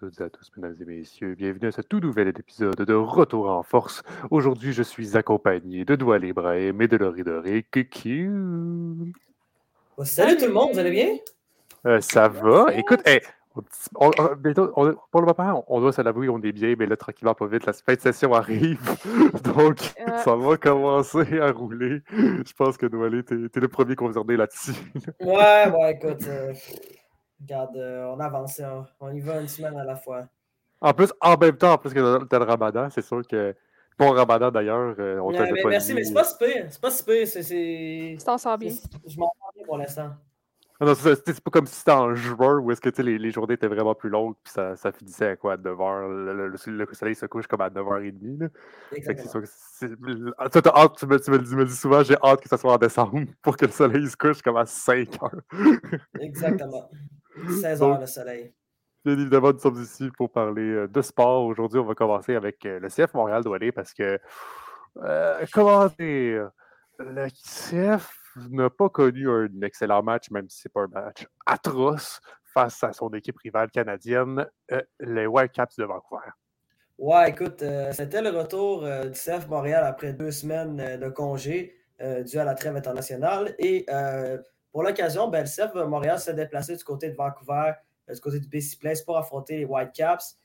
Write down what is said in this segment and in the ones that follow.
toutes et à tous, mesdames et messieurs. Bienvenue à ce tout nouvel épisode de Retour en force. Aujourd'hui, je suis accompagné de Doigt Ibrahim et de Laurie Doré. Coucou! Oh, salut tout le monde, vous allez bien? Euh, ça va. Écoute, on, pour le moment, on, doit se l'avouer, on est bien, mais là, tranquillement, pas vite, la fin de session arrive. Donc, ça va commencer à rouler. Je pense que Noël, t'es es le premier concerné là-dessus. ouais, ouais, écoute. Euh, Regarde, euh, on avance, on y va une semaine à la fois. En plus, en même temps, en plus que t'as le ramadan, c'est sûr que. Bon ramadan d'ailleurs, euh, on ouais, mais Merci, mais c'est pas si pire. C'est pas si pire. C'est. Tu t'en sors bien. Je m'en sors bien pour l'instant. Ah non, c'est pas comme si c'était en juin où est-ce que les, les journées étaient vraiment plus longues puis ça, ça finissait à quoi à 9h. Le, le, soleil se couche comme à 9h30. C'est sûr que ah, tu, tu, me, tu, me, dis souvent, j'ai hâte que ça soit en décembre pour que le soleil se couche comme à 5h. Exactement. 16 heures le soleil. Bien évidemment, nous sommes ici pour parler euh, de sport. Aujourd'hui, on va commencer avec euh, le CF Montréal Doualé parce que, euh, comment dire, le CF n'a pas connu un excellent match, même si ce n'est pas un match atroce, face à son équipe rivale canadienne, les Whitecaps de Vancouver. Ouais, écoute, c'était le retour du CF Montréal après deux semaines de congé dû à la trêve internationale. Et pour l'occasion, ben, le CF Montréal s'est déplacé du côté de Vancouver, euh, du côté du BC Place pour affronter les Whitecaps.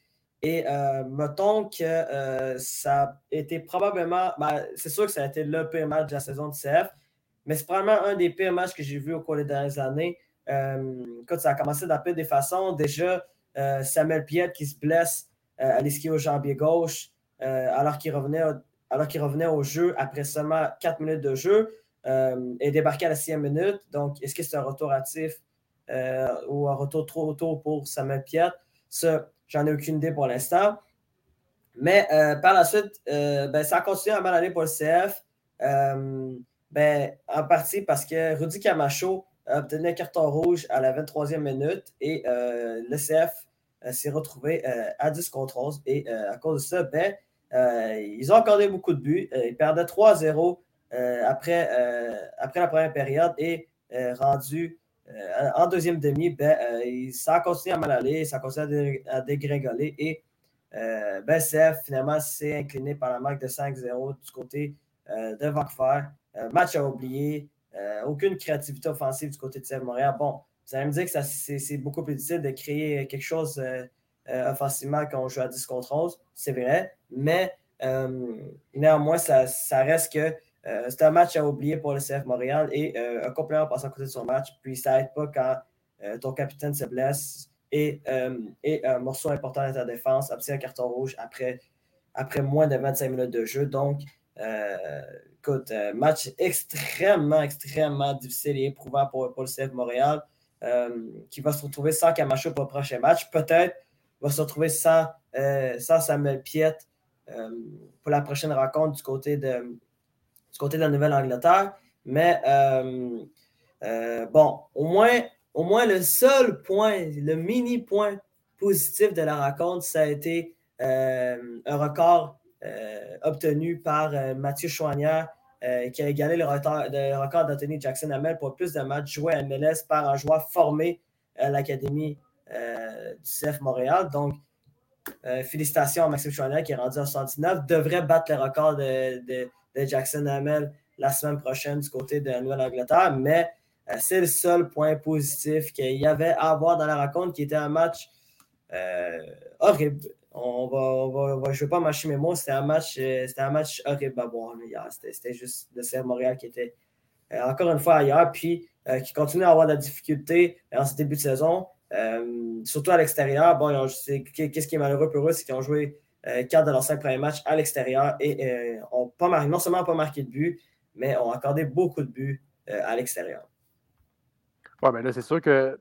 Et euh, mettons que euh, ça a été probablement. Ben, c'est sûr que ça a été le pire match de la saison du CF, mais c'est probablement un des pires matchs que j'ai vu au cours des dernières années. quand ça a commencé peu des façons. Déjà, Samuel Piet qui se blesse à l'esquive au jambier gauche alors qu'il revenait, revenait au jeu après seulement 4 minutes de jeu euh, est débarqué à la sixième minute. Donc, est-ce que c'est un retour actif euh, ou un retour trop tôt pour Samuel Piet? Ça, j'en ai aucune idée pour l'instant. Mais euh, par la suite, euh, ben, ça a continué à mal aller pour le CF. Ben, en partie parce que Rudy Camacho a obtenu un carton rouge à la 23e minute et le CF s'est retrouvé à 10 contre 11. Et à cause de ça, ben, ils ont accordé beaucoup de buts. ils perdaient 3-0 euh, après, euh, la première période et euh, rendu en deuxième demi, ben, ça a continué à mal aller, ça a continué à, dégringoler et ben, CF finalement s'est incliné par la marque de 5-0 du côté de Vancouver. Match à oublier, aucune créativité offensive du côté de CF Montréal. Bon, vous allez me dire que c'est beaucoup plus difficile de créer quelque chose offensivement quand on joue à 10 contre 11, c'est vrai, mais néanmoins, ça, reste que euh, c'est un match à oublier pour le CF Montréal et euh, un complément passe à côté de son match. Puis ça n'aide pas quand euh, ton capitaine se blesse et, un morceau important de ta défense obtient un carton rouge après, après moins de 25 minutes de jeu. Donc, écoute, match extrêmement, extrêmement difficile et éprouvant pour, le CF Montréal qui va se retrouver sans Camacho pour le prochain match. Peut-être va se retrouver sans, sans Samuel Piet pour la prochaine rencontre du côté de, du côté de la Nouvelle-Angleterre. Mais euh, euh, bon, au moins, au moins le seul point, le mini point positif de la rencontre, ça a été euh, un record obtenu par Mathieu Chouanière, qui a égalé le, record d'Anthony Jackson Hamel pour plus de matchs joués à MLS par un joueur formé à l'Académie du CF Montréal. Donc, félicitations à Maxime Chouanière qui est rendu à 79, devrait battre le record de Jackson Hamel la semaine prochaine du côté de la Nouvelle-Angleterre, mais euh, c'est le seul point positif qu'il y avait à avoir dans la rencontre, qui était un match euh, horrible. On va, va, je ne vais pas mâcher mes mots, c'était un match, euh, un match horrible à voir hier. C'était juste le CF Montréal qui était encore une fois ailleurs, puis qui continue à avoir de la difficulté en ce début de saison, surtout à l'extérieur. Bon, qu'est-ce qui est malheureux pour eux, c'est qu'ils ont joué euh, quatre de leurs cinq premiers matchs à l'extérieur et euh, ont pas marqué, non seulement pas marqué de but, mais ont accordé beaucoup de buts euh, à l'extérieur. Oui, mais là, c'est sûr que,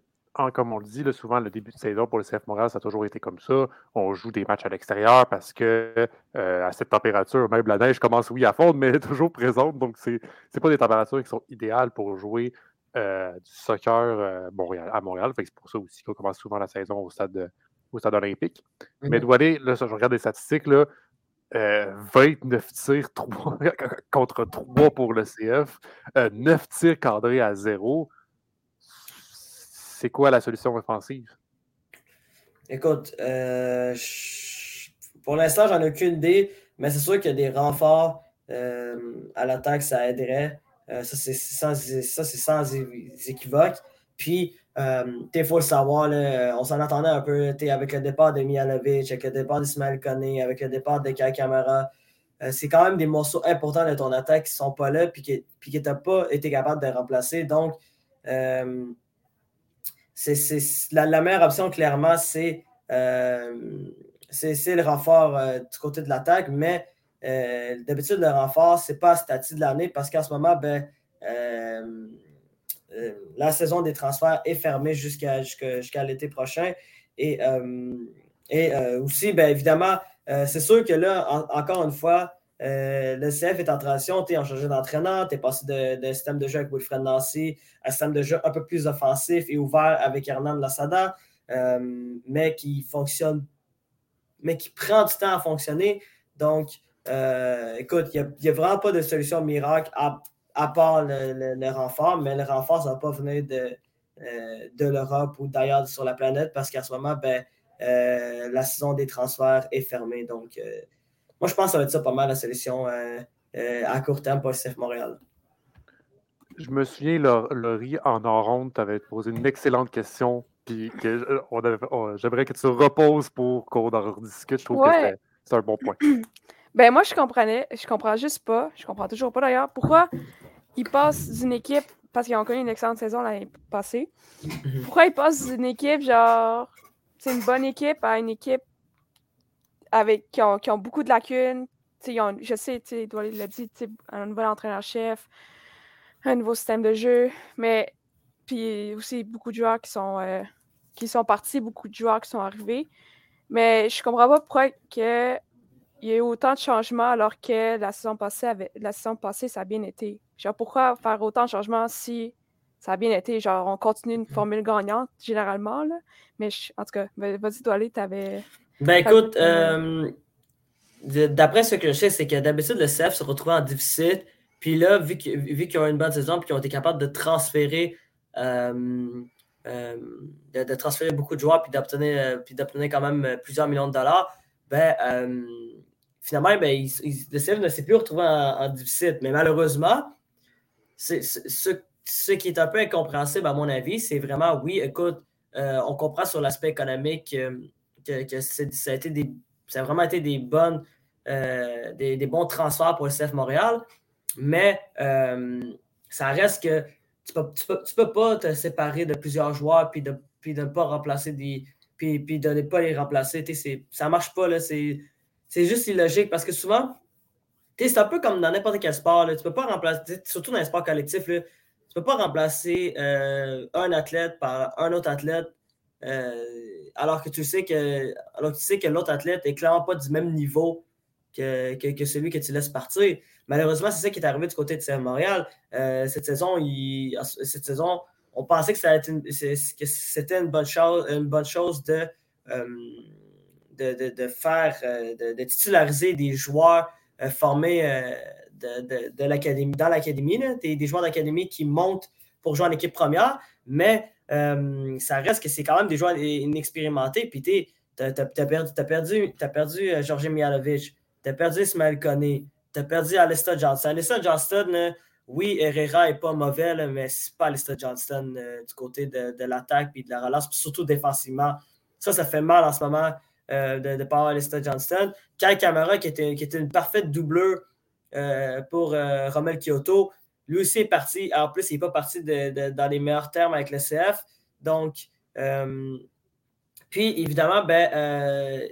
comme on le dit, souvent, le début de saison pour le CF Montréal, ça a toujours été comme ça. On joue des matchs à l'extérieur parce que à cette température, même la neige commence, oui, à fondre, mais elle est toujours présente. Donc, ce n'est pas des températures qui sont idéales pour jouer du soccer Montréal, à Montréal. C'est pour ça aussi qu'on commence souvent la saison au stade de, au stade olympique. Mais mhm. Doualé, là, je regarde les statistiques, là, 29 euh, tirs 3, contre 3 pour le CF, 9 euh, tirs cadrés à 0. C'est quoi la solution offensive? Écoute, euh, pour l'instant, j'en ai aucune idée, mais c'est sûr qu'il y a des renforts euh, à l'attaque, ça aiderait. ça, c'est sans, sans équivoque. Puis, il faut le savoir, on s'en attendait un peu avec le départ de Mialovic, avec le départ d'Ismaël Koné, avec le départ de Kai Kamara. c'est quand même des morceaux importants de ton attaque qui ne sont pas là et qui n'ont pas été capable de remplacer. Donc, c'est, la, meilleure option, clairement, c'est, euh, le renfort euh, du côté de l'attaque, mais euh, d'habitude, le renfort, ce n'est pas à statut de l'année parce qu'en ce moment, ben, la saison des transferts est fermée jusqu'à, l'été prochain. Et, et aussi, ben, évidemment, c'est sûr que là, encore une fois, euh, le CF est en transition, tu es en changé d'entraîneur, tu es passé d'un système de jeu avec Wilfred Nancy à un système de jeu un peu plus offensif et ouvert avec Hernan Lassada, euh, mais qui fonctionne, mais qui prend du temps à fonctionner. Donc, euh, écoute, il n'y a, vraiment pas de solution miracle à, part le, renfort, mais le renfort, ça ne va pas venir de, de l'Europe ou d'ailleurs sur la planète parce qu'à ce moment, ben, la saison des transferts est fermée. Donc, moi, je pense que ça va être ça pas mal la solution euh, euh, à court terme pour le CF Montréal. Je me souviens, Laurie, en en tu avais posé une excellente question. Puis j'aimerais que tu reposes pour qu'on en rediscute. Je trouve que c'est un bon point. Ben moi, je comprenais. Je comprends juste pas. Je comprends toujours pas d'ailleurs. Pourquoi ils passent d'une équipe, parce qu'ils ont connu une excellente saison l'année passée, mhm. pourquoi ils passent d'une équipe genre c'est une bonne équipe à une équipe avec, qui, ont, beaucoup de lacunes. je sais, doit l'a dit, un nouvel entraîneur-chef, un nouveau système de jeu, mais puis aussi beaucoup de joueurs qui sont, euh, qui sont partis, beaucoup de joueurs qui sont arrivés. Mais je comprends pas pourquoi que il y a eu autant de changements alors que la saison passée, avait, la saison passée ça a bien été. Genre, pourquoi faire autant de changements si ça a bien été? Genre, on continue une formule gagnante, généralement, là. Mais en tout cas, vas-y, tu t'avais... Ben écoute, euh, d'après ce que je sais, c'est que d'habitude, le CF se retrouve en déficit. Puis là, vu qu'ils ont une bonne saison et qu'ils ont été capables de transférer, euh, euh, de, transférer beaucoup de joueurs puis d'obtenir, quand même plusieurs millions de dollars, ben, finalement, ben, le CF ne s'est plus retrouvé en, déficit. Mais malheureusement, ce, ce, qui est un peu incompréhensible, à mon avis, c'est vraiment, oui, écoute, on comprend sur l'aspect économique que, ça, a été des, vraiment été des, bonnes, euh, des, bons transferts pour le CF Montréal, mais euh, ça reste que tu ne peux, pas te séparer de plusieurs joueurs puis de, puis de ne pas remplacer des. Puis, puis de ne pas les remplacer. Ça marche pas. C'est juste illogique parce que souvent, c'est un peu comme dans n'importe quel sport. tu ne peux pas remplacer, surtout dans les sports collectifs, tu ne peux pas remplacer euh, un athlète par un autre athlète alors que tu sais que, alors tu sais que l'autre athlète est clairement pas du même niveau que, que, celui que tu laisses partir. Malheureusement, c'est ça qui est arrivé du côté de CF Montréal. Euh, cette, saison, cette saison, on pensait que, c'était une bonne chose, une bonne chose de, euh, de, de, faire, euh, de, titulariser des joueurs formés de, l'académie, dans l'académie, des, des joueurs d'académie qui montent pour jouer en équipe première, mais euh, ça reste que c'est quand même des joueurs inexpérimentés. Puis tu as, perdu, as perdu, perdu euh, Mialovic, tu as perdu Ismaël Koné, tu as perdu Alistair Johnston. Alistair Johnston, oui, Herrera n'est pas mauvais, mais mais c'est pas Alistair Johnston euh, du côté de, l'attaque et de la relance, surtout défensivement. Ça, ça fait mal en ce moment de ne pas Alistair Johnston. Kai Kamara, qui était, qui était une parfaite doubleur pour Romel Kyoto, lui aussi est parti. En plus, il n'est pas parti dans les meilleurs termes avec le CF. Donc, euh, puis évidemment, ben, euh,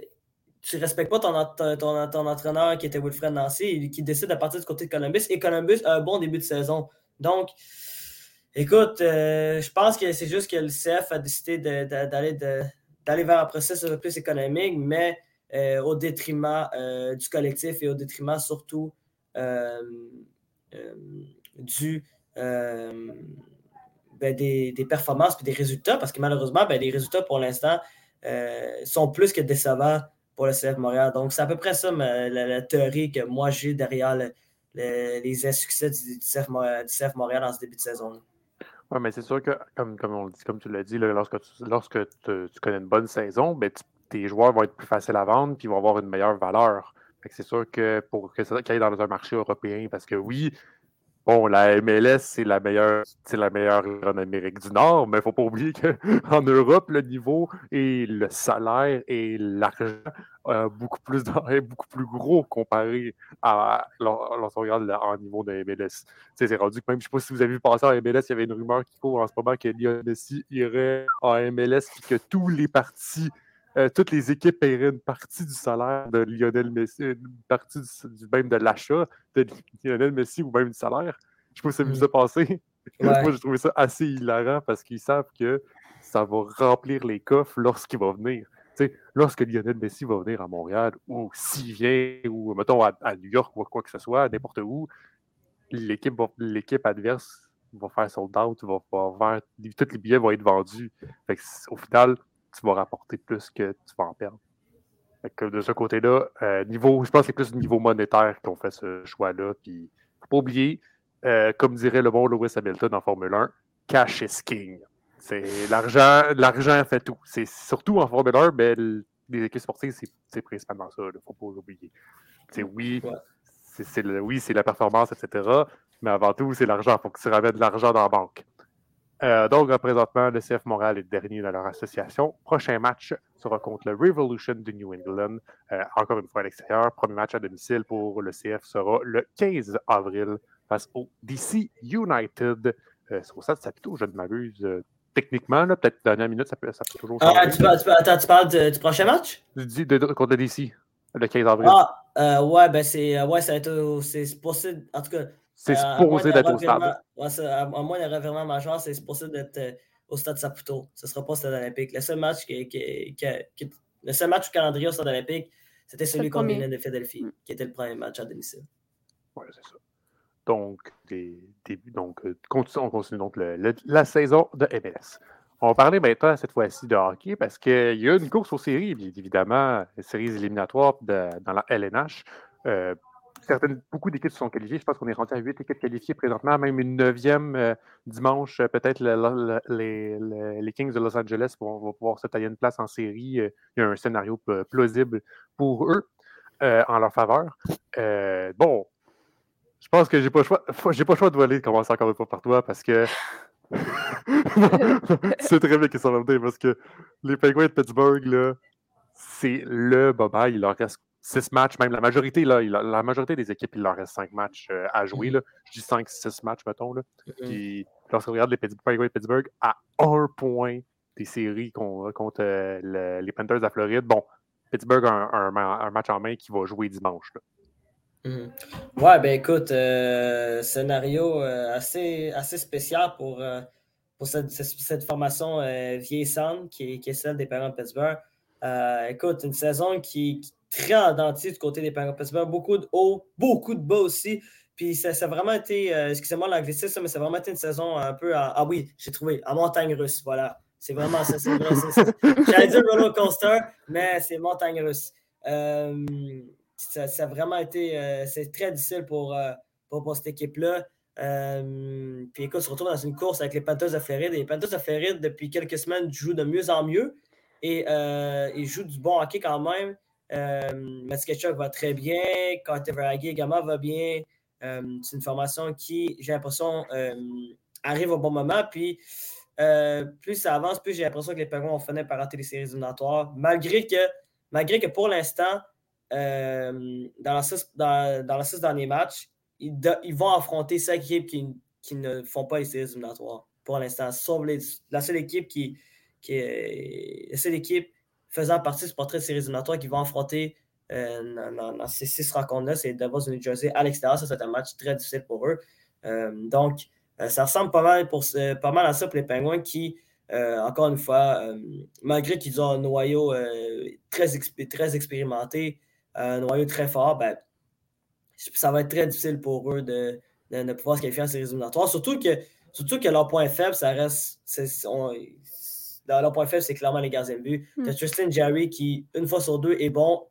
tu ne respectes pas ton, ton, entraîneur qui était Wilfred Nancy, qui décide de partir du côté de Columbus. Et Columbus a un bon début de saison. Donc, écoute, euh, je pense que c'est juste que le CF a décidé d'aller vers un processus un peu plus économique, mais au détriment du collectif et au détriment surtout du, euh, ben, des, performances et des résultats, parce que malheureusement, ben, les résultats pour l'instant euh, sont plus que décevants pour le CF Montréal. Donc, c'est à peu près ça la, théorie que moi j'ai derrière les insuccès du, CF, Montréal en ce début de saison. Oui, mais c'est sûr que, comme, comme, on dit, comme tu l'as dit, lorsque, tu, lorsque connais une bonne saison, ben, tes joueurs vont être plus faciles à vendre, puis vont avoir une meilleure valeur. C'est sûr que pour que ça aille dans un marché européen, parce que oui, Bon, la MLS, c'est la meilleure, c'est la meilleure en Amérique du Nord, mais il ne faut pas oublier qu'en Europe, le niveau et le salaire et l'argent euh, beaucoup plus est beaucoup plus gros comparé à lorsqu'on regarde en niveau de MLS. C'est rendu que même, je ne sais pas si vous avez vu passer en MLS, il y avait une rumeur qui court en ce moment que Lionel Messi irait en MLS et que tous les partis euh, toutes les équipes paieraient une partie du salaire de Lionel Messi, une partie du, même de l'achat de Lionel Messi ou même du salaire. Je sais pas si ça vous a passé. Moi, j'ai trouvé ça assez hilarant parce qu'ils savent que ça va remplir les coffres lorsqu'il va venir. lorsque Lionel Messi va venir à Montréal ou s'il vient, ou mettons à, New York ou quoi que ce soit, n'importe où, l'équipe adverse va faire sold out, va, va, tous les billets vont être vendus. au final, tu vas rapporter plus que tu vas en perdre. de ce côté-là, euh, niveau, je pense que c'est plus au niveau monétaire qu'on fait ce choix-là. Puis, faut pas oublier, euh, comme dirait le bon Lewis Hamilton en Formule 1, cash is king. C'est l'argent, l'argent fait tout. C'est surtout en Formule 1, mais les équipes sportives, c'est principalement ça. Il ne faut pas l'oublier. C'est oui, c'est oui, c'est la performance, etc. Mais avant tout, c'est l'argent. Il faut que tu ramènes de l'argent dans la banque. Euh, donc, présentement, le CF Montréal est dernier dans leur association. Prochain match sera contre le Revolution de New England, euh, encore une fois à l'extérieur. Premier match à domicile pour le CF sera le 15 avril face au DC United. Euh, c'est au stade Sapito, je ne m'abuse. techniquement, peut-être dernière minute, ça peut, ça peut toujours ah, tu, parles, tu, attends, tu parles du prochain match? contre le DC, le 15 avril. Ah, ouais, ben c'est ouais, ça c'est possible. En tout cas, c'est euh, supposé d'être au stade. Ouais, à, moins d'un revirement majeur, c'est supposé d'être euh, au stade Saputo. Ce ne sera pas au stade olympique. Le seul match qui, qui, qui, le seul match au calendrier au stade olympique, c'était celui contre Milan de Philadelphie, mm. qui était le premier match à domicile. Oui, c'est ça. Donc, des, donc euh, on continue donc la saison de MLS. On va parler maintenant cette fois-ci de hockey parce qu'il y a une course aux séries, bien évidemment, séries éliminatoires dans la LNH beaucoup d'équipes se sont qualifiées. Je pense qu'on est rendu à huit équipes qualifiées présentement, même une neuvième euh, dimanche. Euh, peut-être les, Kings de Los Angeles vont, pouvoir se tailler une place en série. Euh, il y a un scénario plausible pour eux en leur faveur. bon, je pense que j'ai pas choix. Pas le choix de voler commencer encore une fois par toi parce que. c'est très bien qu'ils sont parce que les Penguins de Pittsburgh, c'est le baba. Il leur reste six matchs, même la majorité, là, la majorité des équipes, il leur reste cinq matchs euh, à jouer. Là. Je dis cinq, six matchs, mettons. Là. Puis lorsqu'on regarde les Pittsburgh, Pittsburgh à un point des séries contre euh, les Panthers de la Floride, bon, Pittsburgh a un, match en main qui va jouer dimanche. Là. Mm-hmm. Ouais, ben écoute, euh, scénario assez, assez spécial pour, pour cette, cette, formation vieillissante qui, qui, est celle des parents de Pittsburgh. Écoute, une saison qui très en dentier du côté des Penguins. Beaucoup de hauts, beaucoup de bas aussi. Puis ça, a vraiment été, euh, excusez-moi l'anglicisme, mais ça a vraiment été une saison un peu à, ah oui, j'ai trouvé, à montagne russe, voilà. C'est vraiment ça, c'est vrai. J'allais dire roller coaster, mais c'est montagne russe. Euh, ça, a vraiment été, euh, c'est très difficile pour, pour, cette équipe-là. puis écoute, on se retrouve dans une course avec les Panthers de Floride. les Panthers de Floride, depuis quelques semaines, jouent de mieux en mieux et ils jouent du bon hockey quand même. Euh, va très bien. Verhage également va bien. Euh, c'est une formation qui, j'ai l'impression, euh, arrive au bon moment. Puis, euh, plus ça avance, plus j'ai l'impression que les Penguins ont fini par rater les séries éliminatoires. Malgré que, malgré que pour l'instant, dans, dans, dans six derniers matchs, ils, vont affronter cinq équipes qui, qui, ne font pas les séries éliminatoires pour l'instant. Sauf la seule équipe qui, qui est, faisant partie du portrait de séries éliminatoires qui vont affronter euh, dans, ces six rencontres-là, c'est de New Jersey à l'extérieur. Ça, c'est un match très difficile pour eux. Euh, donc, euh, ça ressemble pas mal, pour, pas mal à ça pour les Penguins qui, encore une fois, malgré qu'ils ont un noyau très, très expérimenté, un noyau très fort, ben, ça va être très difficile pour eux de, de, pouvoir se qualifier en séries éliminatoires. Surtout que, surtout que leur point faible, ça reste dans leur point faible, c'est clairement les gardiens de but. Hmm. Tu as Tristan Jerry qui, une fois sur deux, est bon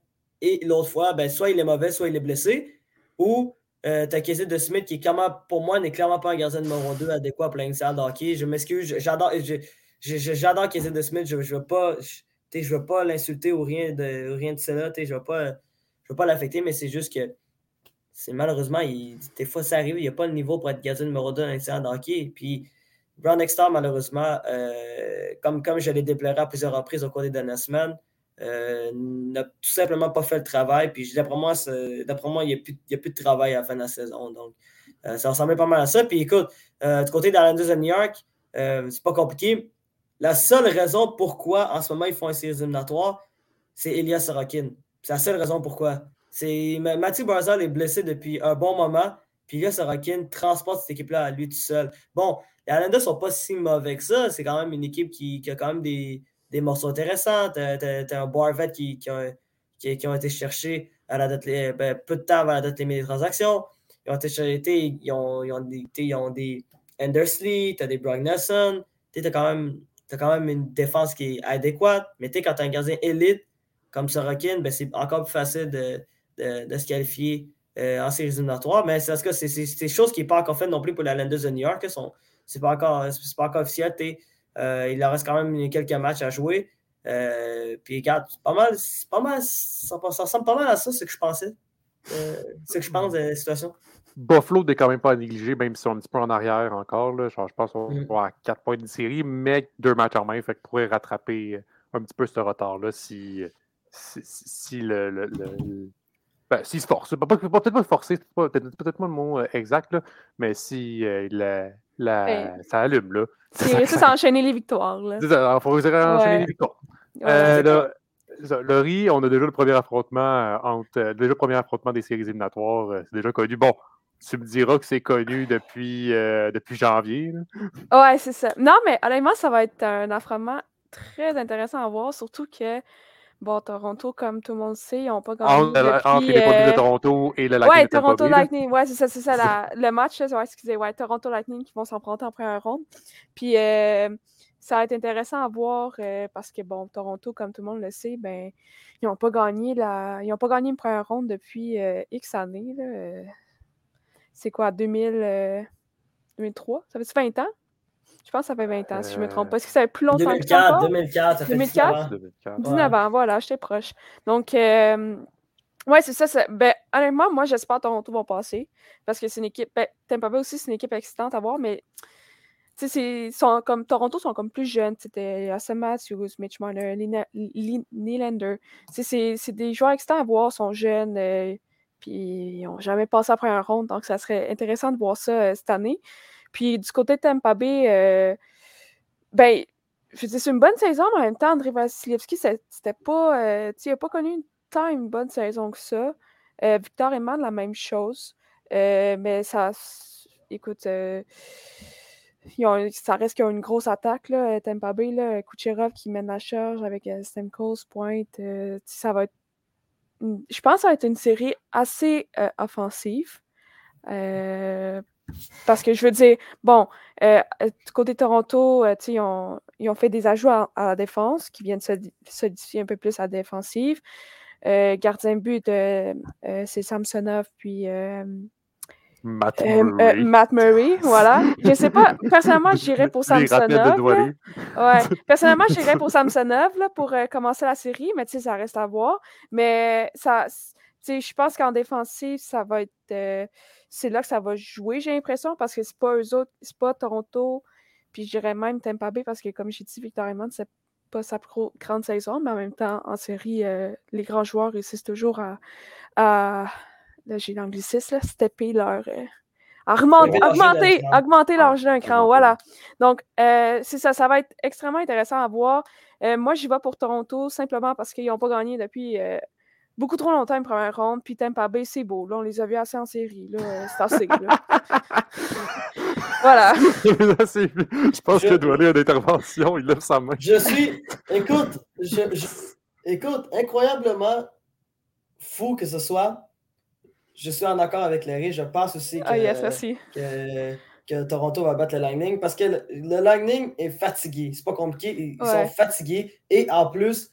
et l'autre fois, ben, soit il est mauvais, soit il est blessé. Ou euh, tu as Casey de Smith qui, clairement, pour moi, n'est clairement pas un gardien numéro 2 adéquat pour la de hockey. Je m'excuse, j'adore. J'adore Casey de Smith. Je ne veux pas. je veux pas l'insulter ou rien de, rien de cela. Je ne veux pas, pas l'affecter, mais c'est juste que c'est malheureusement, il, des fois, ça arrive. Il n'y a pas le niveau pour être gardien numéro 2 dans de hockey. Puis, Brown Extar, malheureusement, euh, comme, comme je l'ai déploré à plusieurs reprises au cours des dernières semaines, euh, n'a tout simplement pas fait le travail. Puis d'après moi, moi, il n'y a, plus, a plus de travail à la fin de la saison. Donc, euh, ça ressemblait pas mal à ça. Puis écoute, du côté d'Islanders de New York, c'est pas compliqué. La seule raison pourquoi en ce moment ils font un série éliminatoire, c'est Elias Sorokin. C'est la seule raison pourquoi. C'est Mathieu Barzal est blessé depuis un bon moment, puis Elias Sorokin transporte cette équipe-là à lui tout seul. Bon, les Islanders sont pas si mauvais que ça. C'est quand même une équipe qui, a quand même des, morceaux intéressants. Tu as, un Barvet qui, qui, ont été cherchés à la date, ben, peu de temps avant la date limite des transactions. Ils ont été ils ont, ils ont des, ils ont des Andersley, tu as des Brock Nelson. Tu as quand même une défense qui est adéquate. Mais quand tu as un gardien élite comme Sorokin, ben, c'est encore plus facile de, se qualifier euh, en séries éliminatoires. Mais c'est que c'est des choses qui n'est pas encore fait non plus pour la Landers de New York. Ce n'est pas, encore, pas encore officiel. Euh, il leur reste quand même quelques matchs à jouer. Euh, puis regarde, pas mal, pas mal, ça, ressemble pas mal à ça, ce que je pensais. ce que je pense de la situation. Buffalo n'est quand même pas à négliger, même si on est un petit peu en arrière encore. Là. je pense qu'on mm. à 4 points de série, mais deux matchs en main, fait que pourrait rattraper un petit peu ce retard-là si, si, le, le, ben, s'il se force. Peut-être pas forcer, peut-être peut pas le mot euh, exact, là, mais si euh, la, la, ben, ça allume. Là. C'est ça, ça enchaîner les victoires. Il faut enchaîner les victoires. Euh, le riz, on a déjà le premier affrontement entre déjà le premier affrontement des séries éliminatoires. c'est déjà connu. Bon, tu me diras que c'est connu depuis, depuis janvier. Ouais, c'est ça. Non, mais honnêtement, ça va être un affrontement très intéressant à voir, surtout que, bon, Toronto, comme tout le monde sait, ils n'ont pas gagné. Entre, depuis, entre les produits de euh, Toronto et le Lightning. Ouais, Toronto Lightning, ouais, c'est ça, c'est ça. le match, ouais, excusez, ouais, Toronto Lightning qui vont s'en prendre en première ronde. Puis, euh, ça va être intéressant à voir parce que, bon, Toronto, comme tout le monde le sait, ben, ils n'ont pas gagné la... ils ont pas gagné une première ronde depuis X années. Là c'est quoi, 2000, 2003? Euh, ça fait 20 ans? Je pense que ça fait 20 ans, si je ne me trompe pas. Est-ce que ça fait plus longtemps 2004, que ça? 2004, ça fait 2004? 2004? 19 ans, voilà, j'étais proche. Donc, euh, ouais, c'est ça. Ben, honnêtement, moi, j'espère que Toronto va passer parce que c'est une équipe. Ben, Tampa Bay aussi, c'est une équipe excitante à voir, mais sont comme Toronto sont comme plus jeunes. C'était Asa Matthews, Mitch Marner, Nylander. C'est des joueurs excitants à voir, sont jeunes. Euh, puis ils n'ont jamais passé après un ronde, donc ça serait intéressant de voir ça euh, cette année. Puis du côté de Tampa Bay, euh, ben, je c'est une bonne saison, mais en même temps, André Vasilevski, c'était pas. Euh, il n'a pas connu tant une bonne saison que ça. Victor Eman, la même chose. mais ça. Écoute, ça reste qu'il y a une grosse attaque, là, Tampa Bay, là, Kucherov qui mène la charge avec Stemkos, Pointe. ça va être je pense que ça va être une série assez euh, offensive. Euh, parce que je veux dire, bon, euh, du côté Toronto, ils ont, ils, ont, fait des ajouts à, la défense qui viennent solidifier un peu plus la défensive. gardien but, c'est Samsonov, puis Matt euh, Murray. Euh, Matt Murray, voilà. Je sais pas, personnellement, j'irais pour Samsonov. Ouais. Personnellement, j'irais pour Samsonov là, pour euh, commencer la série, mais tu sais, ça reste à voir. Mais ça, je pense qu'en défensive, ça va être. c'est là que ça va jouer, j'ai l'impression, parce que c'est pas eux autres, c'est pas Toronto, puis je dirais même Tampa Bay, parce que comme j'ai dit, Victor Raymond, c'est pas sa grande saison, mais en même temps, en série, les grands joueurs réussissent toujours à là j'ai l'anglicisme, stepper leur. Euh, augmenter, augmenter leur jeu d'un cran. Voilà. Donc, euh, c'est ça, ça va être extrêmement intéressant à voir. Euh, moi, j'y vais pour Toronto simplement parce qu'ils n'ont pas gagné depuis beaucoup trop longtemps une première ronde. Puis Tampa Bay, c'est beau. Là, on les a vus assez en série. C'est assez. voilà. je pense que doit aller à l'intervention. Il lève sa main. Je suis. Écoute, je... écoute, incroyablement fou que ce soit je suis en accord avec Larry. Je pense aussi ah, que, que, Toronto va battre le Lightning parce que le, Lightning est fatigué. C'est pas compliqué. Ils sont fatigués. Et en plus,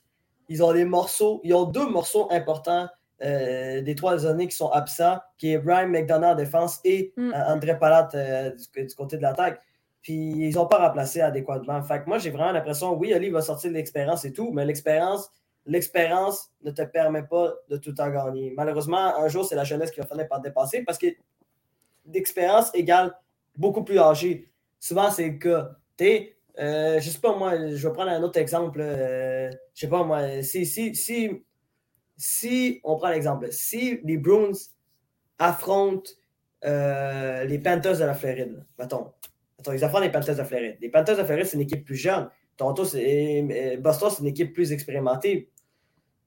ils ont des morceaux. Ils ont deux morceaux importants euh, des trois années qui sont absents, qui est Brian McDonough en défense et mm. euh, André Palat euh, du, côté de l'attaque. puis ils n'ont pas remplacé adéquatement. Fait que moi, j'ai vraiment l'impression, oui, Ali va sortir de l'expérience et tout, mais l'expérience, l'expérience ne te permet pas de tout en gagner. Malheureusement, un jour, c'est la jeunesse qui va finir par te dépasser parce que l'expérience égale beaucoup plus âgé. Souvent, c'est le cas. Tu euh, je sais pas, moi, je vais prendre un autre exemple. Euh, je sais pas, moi, si, si, si, si on prend l'exemple, si les Bruins affrontent euh, les Panthers de la Floride, mettons, Attends, ils affrontent les Panthers de Floride. Les Panthers de Floride, c'est une équipe plus jeune. Toronto, Boston, c'est une équipe plus expérimentée.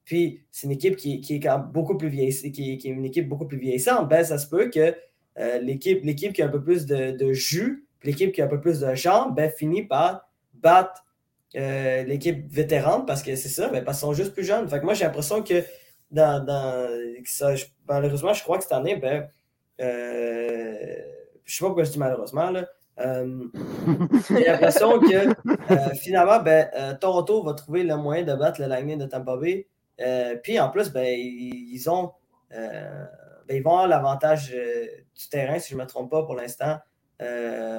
Puis, c'est une équipe qui, qui, est beaucoup plus vieillissante, qui, qui, est une équipe beaucoup plus vieillissante. Ben, ça se peut que euh, l'équipe, l'équipe qui a un peu plus de, de jus, l'équipe qui a un peu plus de jambes, ben, finit par battre euh, l'équipe vétérane parce que c'est ça, ben, parce qu'ils sont juste plus jeunes. Moi, j'ai l'impression que dans, malheureusement, je crois que cette année, ben, euh, je sais pas pourquoi je dis malheureusement, euh, j'ai l'impression que euh, finalement, ben, Toronto va trouver le moyen de battre le Lightning de Tampa Bay. puis en plus, ben, ils, ont, ben, ils vont avoir l'avantage du terrain, si je ne me trompe pas pour l'instant.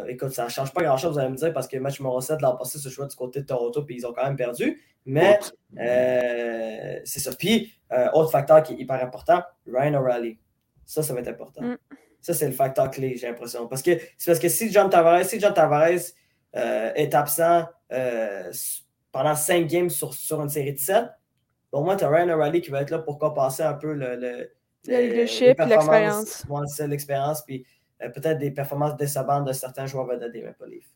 Écoute, ça ne change pas grand-chose, vous allez me dire, parce que le match numéro 7 l'an passé se jouait du côté de Toronto, puis ils ont quand même perdu. Mais c'est ça. Puis, autre facteur qui est hyper important, Ryan O'Reilly. Ça, ça va être important. Mm. Ça, c'est le facteur clé, j'ai l'impression. Parce que c'est parce que si John Tavares, si John Tavares euh, est absent euh, pendant cinq games sur, sur une série de 7, au moins, tu as Ryan O'Reilly qui va être là pour compenser un peu le, le, leadership, l'expérience. c'est l'expérience, puis euh, peut-être des performances décevantes de certains joueurs vedettes des Maple Leafs.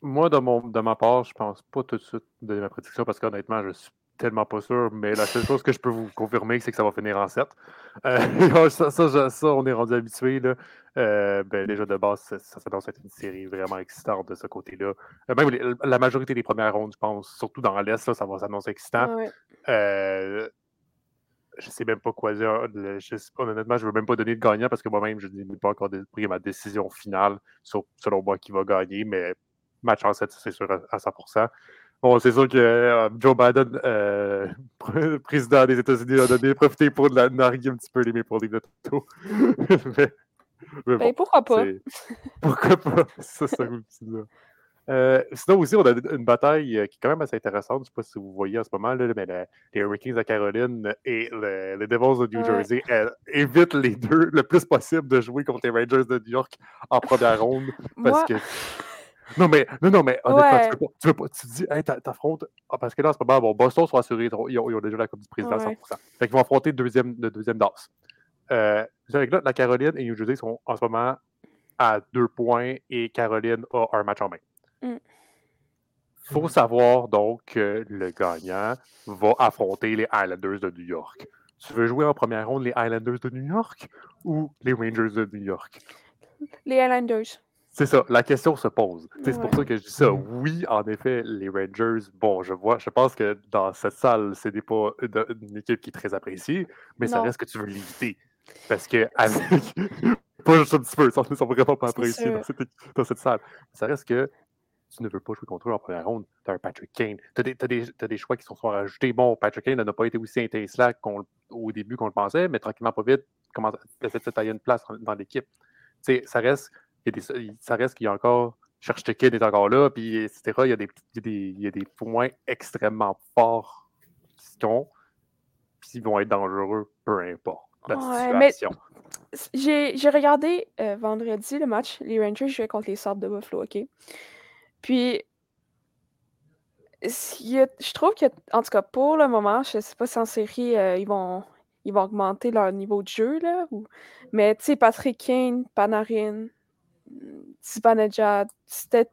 Moi, de, mon, de ma part, je pense pas tout de suite de ma prédiction parce qu'honnêtement, je suis tellement pas sûr, mais la seule chose que je peux vous confirmer, c'est que ça va finir en 7. Euh, ça, ça, on est rendu habitué. Euh, ben, déjà de base, ça, ça s'annonce être une série vraiment excitante de ce côté-là. Euh, même la majorité des premières rondes, je pense, surtout dans l'Est, ça va s'annoncer excitant. Je sais même pas quoi dire. honnêtement, je ne veux même pas donner de gagnant parce que moi-même, je n'ai pas encore pris ma décision finale sur, selon moi qui va gagner, mais match en 7, c'est sûr à 100%. Bon, c'est sûr que euh, Joe Biden, euh, président des États-Unis, a donné profité pour narguer un petit peu les Maple Leafs de Toto. mais, mais ben, pourquoi pas? Pourquoi pas? Ça, ça euh, sinon aussi, on a une bataille qui est quand même assez intéressante. Je ne sais pas si vous voyez en ce moment, là, mais les Hurricanes de Caroline et les Devils de New Jersey évitent les deux le plus possible de jouer contre les Rangers de New York en première ronde. Parce que non, mais, non, non, mais honnêtement, tu, veux pas, tu te dis, hey, t'affrontes. Ah, parce que là, en ce moment, bon, Boston sont assurés, ils ont, ils ont déjà la Coupe du Président à 100%. Fait qu'ils vont affronter le deuxième, le deuxième DAS. Euh, là, la Caroline et New Jersey sont en ce moment à deux points et Caroline a un match en main. Il mm. faut savoir donc que le gagnant va affronter les Islanders de New York. Tu veux jouer en première ronde les Islanders de New York ou les Rangers de New York? Les Islanders. C'est ça, la question se pose. C'est pour ça que je dis ça. Oui, en effet, les Rangers, bon, je vois, je pense que dans cette salle, ce n'est pas une, équipe qui est très appréciée, mais ça reste que tu veux l'éviter. Parce que, avec. pas juste un petit peu, ils sont vraiment pas appréciés dans cette, salle. Ça reste que tu ne veux pas jouer contre eux en première ronde. Tu as un Patrick Kane. Tu as, des choix qui sont soit rajoutés. Bon, Patrick Kane n'a pas été aussi intéressant au début qu'on le pensait, mais tranquillement, pas vite, a fait de tailler une place dans l'équipe. Ça reste ça reste qu'il y a encore. Cherche Kid est encore là, puis etc. Il y, a des, il, y a des, points extrêmement forts qui sont, puis ils vont être dangereux, peu importe la situation. J'ai regardé euh, vendredi le match. Les Rangers jouaient contre les Sabres de Buffalo, OK? Puis, je trouve que, en tout cas, pour le moment, je ne sais pas si en série, euh, ils, vont, ils vont augmenter leur niveau de jeu, là. Mais, tu sais, Patrick Kane, Panarin, Zibanejad, c'était.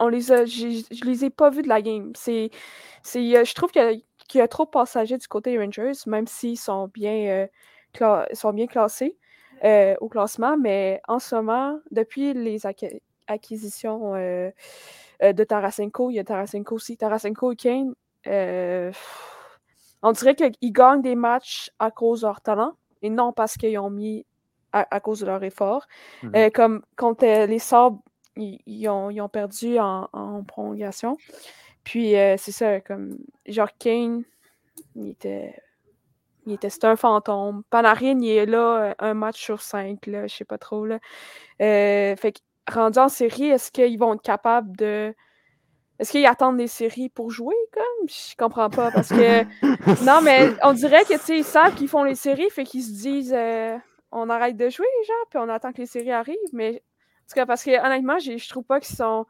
On les a. Je les ai pas vus de la game. C'est. Je trouve qu'il y, a trop de passagers du côté des Rangers, même s'ils sont bien, euh, sont bien classés euh, au classement. Mais en ce moment, depuis les acquisitions euh, de Tarasenko, il y a Tarasenko aussi. Tarasenko et Kane, on dirait qu'ils gagnent des matchs à cause de leur talent et non parce qu'ils ont mis à, cause de leur effort. Euh, comme quand euh, les Sabres, ils, ont, perdu en, prolongation. Puis euh, c'est ça, comme genre Kane, il était. Il était, un fantôme. Panarin, il est là un match sur cinq, là, je sais pas trop. Là. fait rendu en série, est-ce qu'ils vont être capables de. Est-ce qu'ils attendent des séries pour jouer, comme? Je comprends pas, parce que... non, mais on dirait que, tu sais, ils savent qu'ils font les séries, fait qu'ils se disent, euh, on arrête de jouer, genre, puis on attend que les séries arrivent, mais... En tout cas, parce que, honnêtement, je trouve pas qu'ils sont...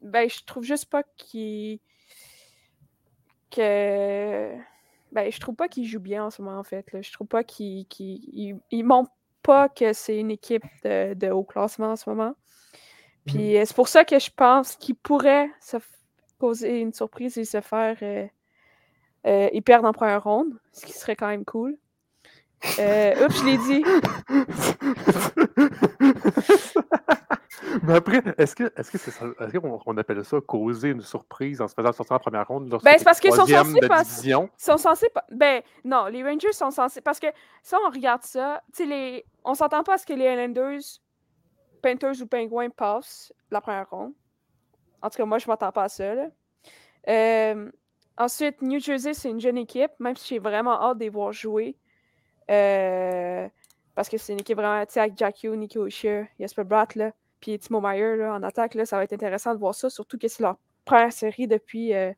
Ben, je trouve juste pas qu'ils... Que... Ben, je trouve pas qu'ils jouent bien en ce moment, en fait. Là. Je trouve pas qu'ils... Ils... Ils montrent pas que c'est une équipe de, de haut classement en ce moment. Puis euh, c'est pour ça que je pense qu'il pourrait se causer une surprise et se faire. Euh, euh, ils perdent en première ronde, ce qui serait quand même cool. Euh, oups, je l'ai dit. Mais après, est-ce que est-ce que c'est est-ce qu'on appelle ça causer une surprise en se faisant sortir en première ronde ben, c'est parce qu'ils sont censés pas, sont censés pas, ben non, les Rangers sont censés parce que si on regarde ça, tu les on s'entend pas à ce que les Islanders Panthers ou Penguins passent la première ronde. En tout cas, moi, je m'attends pas à ça. Euh, ensuite, New Jersey, c'est une jeune équipe, même si j'ai vraiment hâte de les voir jouer. Euh, parce que c'est une équipe vraiment, tu sais, avec Jack Hughes, Nico O'Shea, Jesper Bratt, là, puis Timo Meyer en attaque, là, ça va être intéressant de voir ça, surtout que c'est leur première série depuis euh,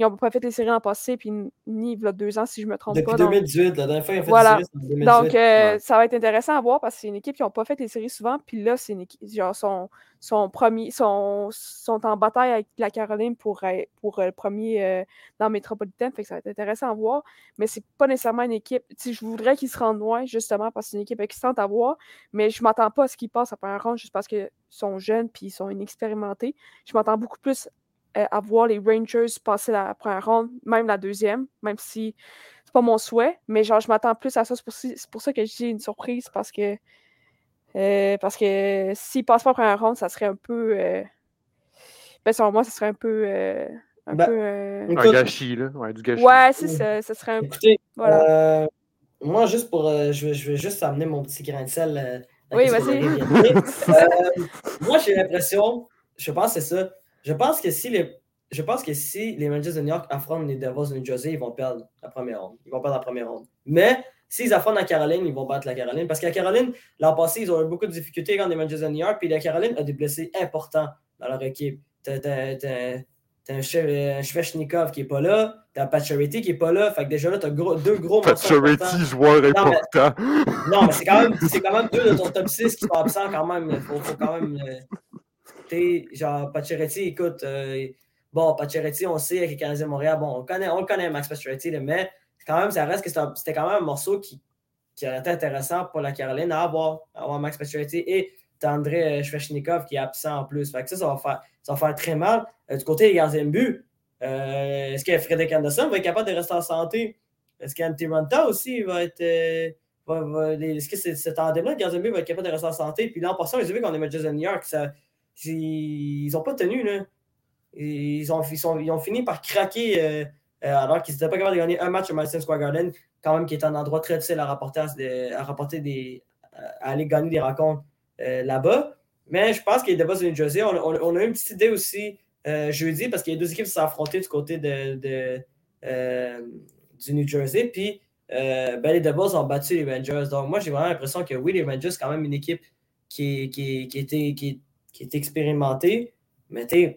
ils n'ont pas fait les séries en passé, puis ni il y a deux ans, si je ne me trompe pas. Depuis 2018, la dernière fois, ils ont fait voilà. des séries en 2018. Donc, euh, ça va être intéressant à voir parce que c'est une équipe qui n'a pas fait les séries souvent, puis là, c'est une équipe, genre, sont, sont, promis, sont, sont en bataille avec la Caroline pour, euh, pour euh, le premier euh, dans le métropolitain, fait que ça va être intéressant à voir, mais c'est pas nécessairement une équipe, je voudrais qu'ils se rendent loin, justement, parce que c'est une équipe excitante à voir, mais je m'attends pas à ce qu'ils passent à première ronde juste parce qu'ils sont jeunes puis ils sont inexpérimentés. Je m'attends beaucoup plus euh, à voir les Rangers passer la première ronde, même la deuxième, même si c'est pas mon souhait, mais genre je m'attends plus à ça. C'est pour, ça que j'ai une surprise parce que euh, parce que s'ils passent pas la première ronde, ça serait un peu euh, ben selon moi, ça serait un peu un ben, peu un gâchis, là. Ouais, du gâchis. Ouais, c'est ça. Ça serait un Écoutez, voilà. moi, juste pour. je, vais, je vais juste amener mon petit grain de sel. oui, vas-y. moi, j'ai l'impression, je pense que c'est ça je pense que si les, je pense que si les Rangers de New York affrontent les Devils de New Jersey, ils vont perdre la première ronde. Ils vont perdre la première ronde. Mais s'ils affrontent la Caroline, ils vont battre la Caroline. Parce que la Caroline, l'an passé, ils ont eu beaucoup de difficultés quand les Rangers de New York. Puis la Caroline a des blessés importants dans leur équipe. T'as un Svechnikov qui n'est pas là. T'as Pacioretty qui n'est pas là. Fait que déjà là, t'as gros, deux gros Pacioretty, joueur important. non, mais c'est quand, même, quand même deux de ton top 6 qui sont absents quand même. Faut, faut, quand même. Euh, genre, Pacioretty, écoute, euh, bon, Pacioretty, on sait avec les Canadiens de Montréal, bon, on, connaît, on le connaît, Max Pacioretty, mais quand même, ça reste que c'était quand même un morceau qui, qui aurait été intéressant pour la Caroline à avoir, avoir Max Pacioretty et André Svechnikov qui est absent en plus. Que ça, va faire, ça va faire très mal. Euh, du côté des gardiens de but, euh, est-ce que Frédéric Anderson va être capable de rester en santé? Est-ce qu'Antti Ranta aussi va être. est-ce que cet tandem-là, le gardien de va être capable de rester en santé? Puis là, en passant, j'ai vu qu'on de New York, ça, ils n'ont pas tenu. Là. Ils, ont, ils, ont fini par craquer euh, euh, alors qu'ils n'étaient pas capables de gagner un match au Madison Square Garden, quand même qui est un endroit très difficile à rapporter, à, rapporter des, à aller gagner des rencontres euh, là-bas. Mais je pense qu'il y a des New Jersey. On, on, a eu une petite idée aussi jeudi parce qu'il y a deux équipes qui sont affrontées du côté de, de du New Jersey. Puis ben, les Devils ont battu les Rangers. Donc moi, j'ai vraiment l'impression que oui, les Rangers, c'est quand même une équipe qui, qui, qui, était, qui, qui est expérimenté. Mais tu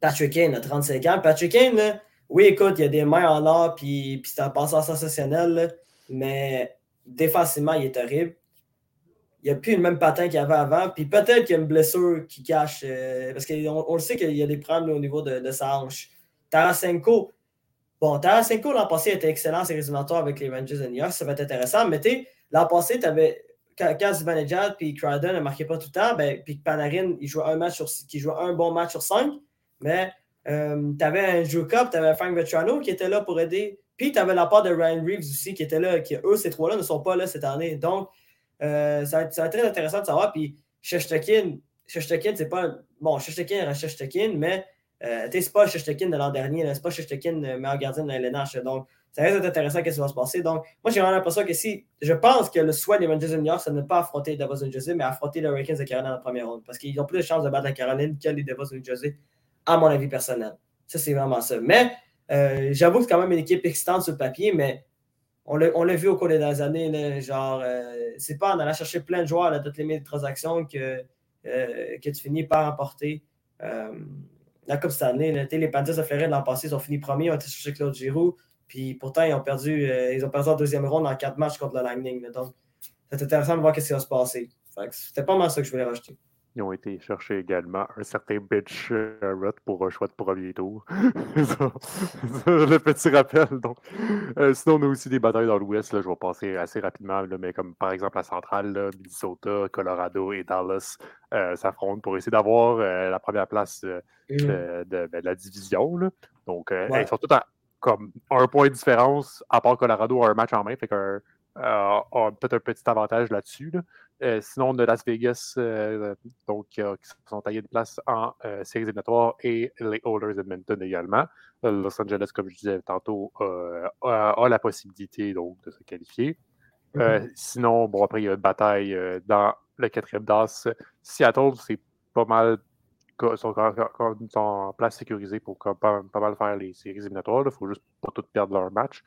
Patrick Kane a 35 ans. Patrick Kane, oui, écoute, il a des mains en or, puis, puis c'est un passeur sensationnel, mais défensivement, il est horrible. Il n'y a plus le même patin qu'il y avait avant. Puis peut-être qu'il y a une blessure qui cache. Euh, parce qu'on on le sait qu'il y a des problèmes au niveau de, sa hanche. Tarasenko, bon, Tarasenko l'an passé était excellent ses résumatoire avec les Rangers de New York. Ça va être intéressant. Mais tu l'an passé, tu avais quand, Zibanejad puis Crichton ne marquaient pas tout le temps, ben, puis Panarin, il jouait un match sur, qui jouait un bon match sur cinq, mais euh, tu avais un Drew Cup, tu avais Frank Vetrano qui était là pour aider, puis tu avais la part de Ryan Reeves aussi qui était là, qui eux, ces trois-là ne sont pas là cette année. Donc, euh, ça, va être, très intéressant de savoir. Puis, Shestekin, c'est pas. Bon, Shestekin reste mais euh, c'est pas Shestekin de l'an dernier, c'est pas Shestekin euh, meilleur gardien de LNH. Donc, ça risque d'être intéressant qu'est-ce qui va se passer. Donc, moi, j'ai vraiment l'impression que si. Je pense que le souhait des Rangers York, c'est de ne pas affronter les Devils de New Jersey, mais affronter les Hurricanes de Caroline en première ronde. Parce qu'ils ont plus de chances de battre la Caroline que les Devils de New Jersey, à mon avis personnel. Ça, c'est vraiment ça. Mais euh, j'avoue que c'est quand même une équipe excitante sur le papier, mais on l'a vu au cours des dernières années, genre, c'est pas en allant chercher plein de joueurs à toutes les transactions que, que tu finis par emporter la Coupe cette année. les Panthers de Floride l'an passé, ils ont fini premier, ils ont été chercher Claude Giroux. Puis pourtant, ils ont perdu, ils ont perdu en deuxième ronde en quatre matchs contre le Lightning. donc, c'est intéressant de voir ce qui va se passer. C'était pas mal ça que je voulais rajouter. Ils ont été chercher également un certain Bitch Rut pour un choix de premier tour. le petit rappel. Donc. Euh, sinon, on a aussi des batailles dans l'Ouest. Je vais passer assez rapidement, mais comme par exemple la centrale, Minnesota, Colorado et Dallas euh, s'affrontent pour essayer d'avoir euh, la première place mm-hmm. ben, de, la division. Donc, ils sont tous à comme un point de différence, à part Colorado a un match en main. Fait qu'un a peut-être un petit avantage là-dessus. Euh, sinon, on a Las Vegas, euh, donc, qui sont taillés de place en euh, séries éliminatoires et les Oilers Edmonton également. Los Angeles, comme je disais tantôt, a, la possibilité donc, de se qualifier. Mm-hmm. Sinon, bon, après, il y a une bataille dans le quatrième DAS. Seattle, c'est pas mal sont, sont, en place sécurisée pour pas, mal faire les séries éliminatoires. Il ne faut juste pas tout perdre leur match.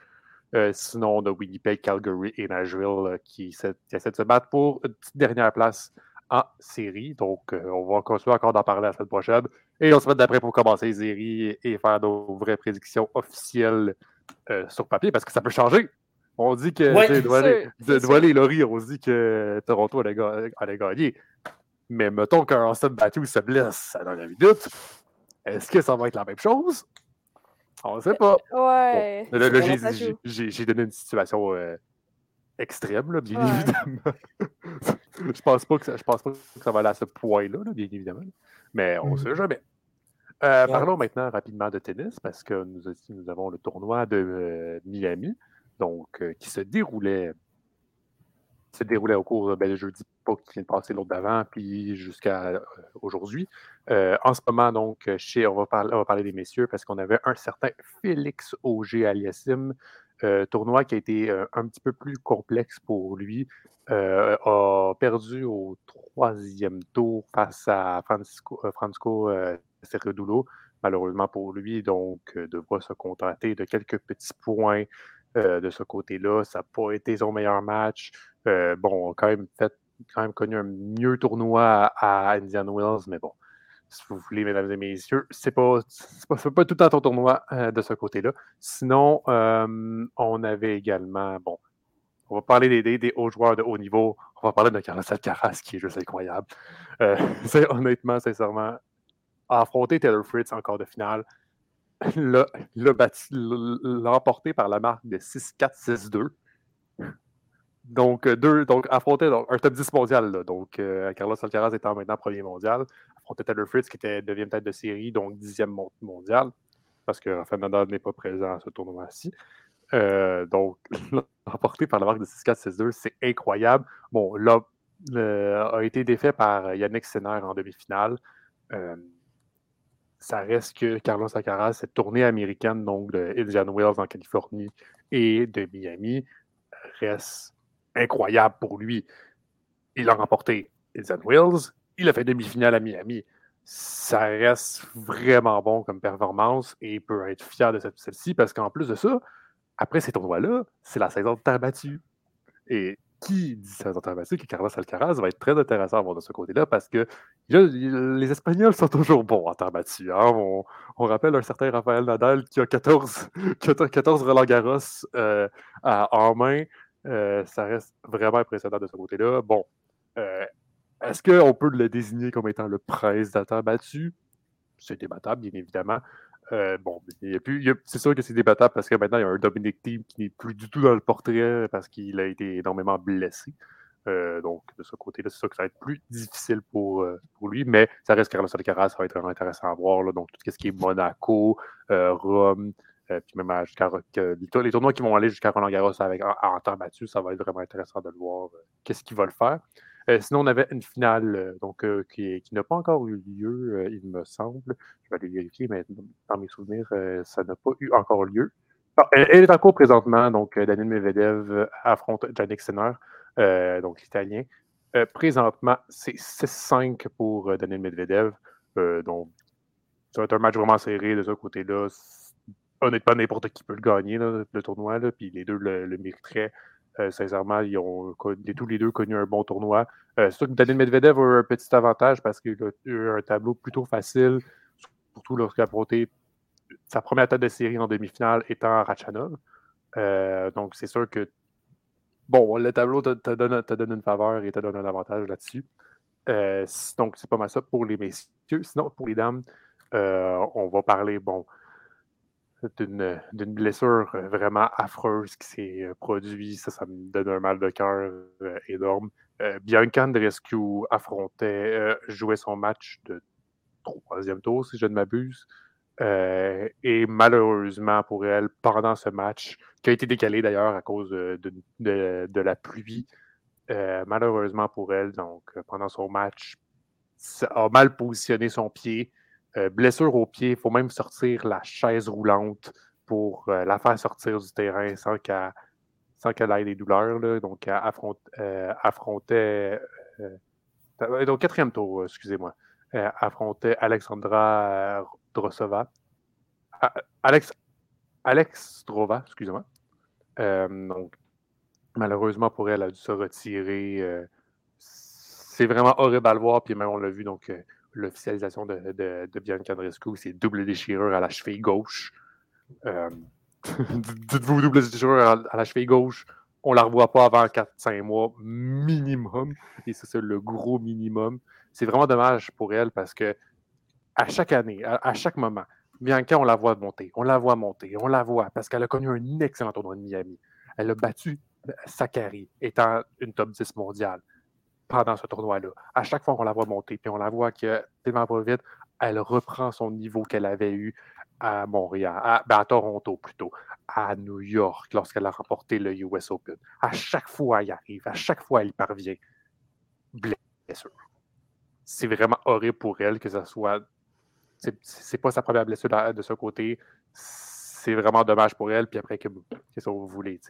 Euh, sinon, on a Winnipeg, Calgary et Nashville euh, qui, essaient de se battre pour une petite dernière place en série. Donc, euh, on va continuer encore d'en parler la semaine prochaine. Et on se met d'après pour commencer les séries et faire nos vraies prédictions officielles sur papier parce que ça peut changer. On dit que ouais, Laurie, on dit que Toronto allait, allait gagner. Mais mettons qu'un Austin Matthews se blesse à la minute, est-ce que ça va être la même chose? On ne sait pas. Ouais. là, j'ai donné une situation euh, extrême, là, bien évidemment. je pense pas que ça, je pense pas que ça va aller à ce point-là, bien évidemment. Mais on ne sait mm-hmm. jamais. Euh, parlons maintenant rapidement de tennis parce que nous, nous avons le tournoi de euh, Miami, donc qui se déroulait se déroulait au cours ben, le jeudi pas qui vient de passer l'autre d'avant, puis jusqu'à euh, aujourd'hui. Euh, en ce moment, donc, chez, on va, parler, des messieurs parce qu'on avait un certain Félix Auger Aliassim, euh, tournoi qui a été un petit peu plus complexe pour lui. a perdu au troisième tour face à Francisco, Francisco Cerredulo, malheureusement pour lui, donc devra se contenter de quelques petits points de ce côté-là. Ça n'a pas été son meilleur match. Euh, bon, quand même fait, quand même connu un mieux tournoi à, Indian Wells, mais bon, si vous voulez, mesdames et messieurs, c'est pas, pas, pas, tout à ton tournoi euh, de ce côté-là. Sinon, euh, on avait également, bon, on va parler des, des, hauts joueurs de haut niveau. On va parler de Carlos Alcaraz, qui est juste incroyable. c'est honnêtement, sincèrement, affronter Taylor Fritz encore de finale, l'a emporté par la marque de 6-4-6-2. Donc, euh, deux, donc affronter un top 10 mondial. donc, euh, Carlos Alcaraz étant maintenant premier mondial. Affronter Taylor Fritz, qui était deuxième tête de série, donc dixième mondial, parce que Rafael Nadal n'est pas présent à ce tournoi-ci. Euh, donc, emporté par la marque de 6-4-6-2, c'est incroyable. Bon, là, a été défait par Yannick Senner en demi-finale. ça reste que Carlos Alcaraz, cette tournée américaine, donc de Indian Wells en Californie et de Miami, reste incroyable pour lui. Il a remporté les Wells, il a fait demi-finale à Miami. Ça reste vraiment bon comme performance et il peut être fier de celle-ci parce qu'en plus de ça, après ces tournois-là, c'est la saison de terre battue. Et qui dit saison de terre battue, que Carlos Alcaraz va être très intéressant à voir de ce côté-là parce que les Espagnols sont toujours bons en terre battue. Hein. On, rappelle un certain Rafael Nadal qui a 14, 14 Roland Garros en main. Euh, ça reste vraiment impressionnant de ce côté-là. Bon, euh, est-ce qu'on peut le désigner comme étant le prince d'atteint battu? C'est débattable, bien évidemment. Euh, bon, c'est sûr que c'est débattable parce que maintenant, il y a un Dominic Team qui n'est plus du tout dans le portrait parce qu'il a été énormément blessé. donc, de ce côté-là, c'est sûr que ça va être plus difficile pour, lui, mais ça reste Carlos Alcaraz, ça va être vraiment intéressant à voir. donc, tout ce qui est Monaco, Rome, euh, puis même jusqu'à les, tournois qui vont aller jusqu'à Roland Garros avec, en, temps battu, ça va être vraiment intéressant de le voir. Euh, qu'est-ce qu'il va le faire? Euh, sinon, on avait une finale donc, qui, n'a pas encore eu lieu, il me semble. Je vais aller vérifier, mais dans mes souvenirs, ça n'a pas eu encore lieu. Ah, elle, est en cours présentement, donc Daniel Medvedev affronte Yannick Sinner, donc l'italien. présentement, c'est 6-5 pour Daniel Medvedev. donc, ça va être un match vraiment serré de ce côté-là honnêtement, n'importe qui peut le gagner, le tournoi, là, puis les deux le, mériteraient. sincèrement, ils ont tous les deux connu un bon tournoi. c'est sûr que Daniel Medvedev a un petit avantage parce qu'il a eu un tableau plutôt facile, surtout lorsqu'il a affronté sa première tête de série en demi-finale étant Rachanov. donc, c'est sûr que bon, le tableau te, donne, une faveur et te donne un avantage là-dessus. donc, c'est pas mal ça pour les messieurs. Sinon, pour les dames, on va parler, bon, d'une blessure vraiment affreuse qui s'est produite. Ça, ça me donne un mal de cœur énorme. Bianca Andreescu affrontait, jouait son match de troisième tour, si je ne m'abuse. et malheureusement pour elle, pendant ce match, qui a été décalé d'ailleurs à cause de, de, la pluie, malheureusement pour elle, donc pendant son match, a mal positionné son pied euh, blessure au pied, il faut même sortir la chaise roulante pour euh, la faire sortir du terrain sans qu'elle qu'elle ait des douleurs. Donc, elle euh, affrontait. donc, quatrième tour, excusez-moi. affrontait Alexandra Drosova. Alex, Alex Drova, excusez-moi. donc, malheureusement pour elle, elle a dû se retirer. c'est vraiment horrible à le voir, puis même on l'a vu, donc l'officialisation de, de, de, Bianca Andreescu, c'est double déchirure à la cheville gauche. Euh, dites-vous double déchirure à, la cheville gauche, on la revoit pas avant 4-5 mois minimum. Et ça, c'est le gros minimum. C'est vraiment dommage pour elle parce que à chaque année, à, chaque moment, Bianca, on la voit monter, on la voit monter, on la voit parce qu'elle a connu un excellent tournoi de Miami. Elle a battu Sakari, étant une top 10 mondiale pendant ce tournoi-là. À chaque fois qu'on la voit monter, puis on la voit que tellement pas vite, elle reprend son niveau qu'elle avait eu à Montréal, à, ben, Toronto plutôt, à New York, lorsqu'elle a remporté le US Open. À chaque fois, elle y arrive, à chaque fois, elle y parvient. Blessure. C'est vraiment horrible pour elle que ce soit. C'est pas sa première blessure de, ce côté. C'est vraiment dommage pour elle. Puis après, qu'est-ce que vous voulez?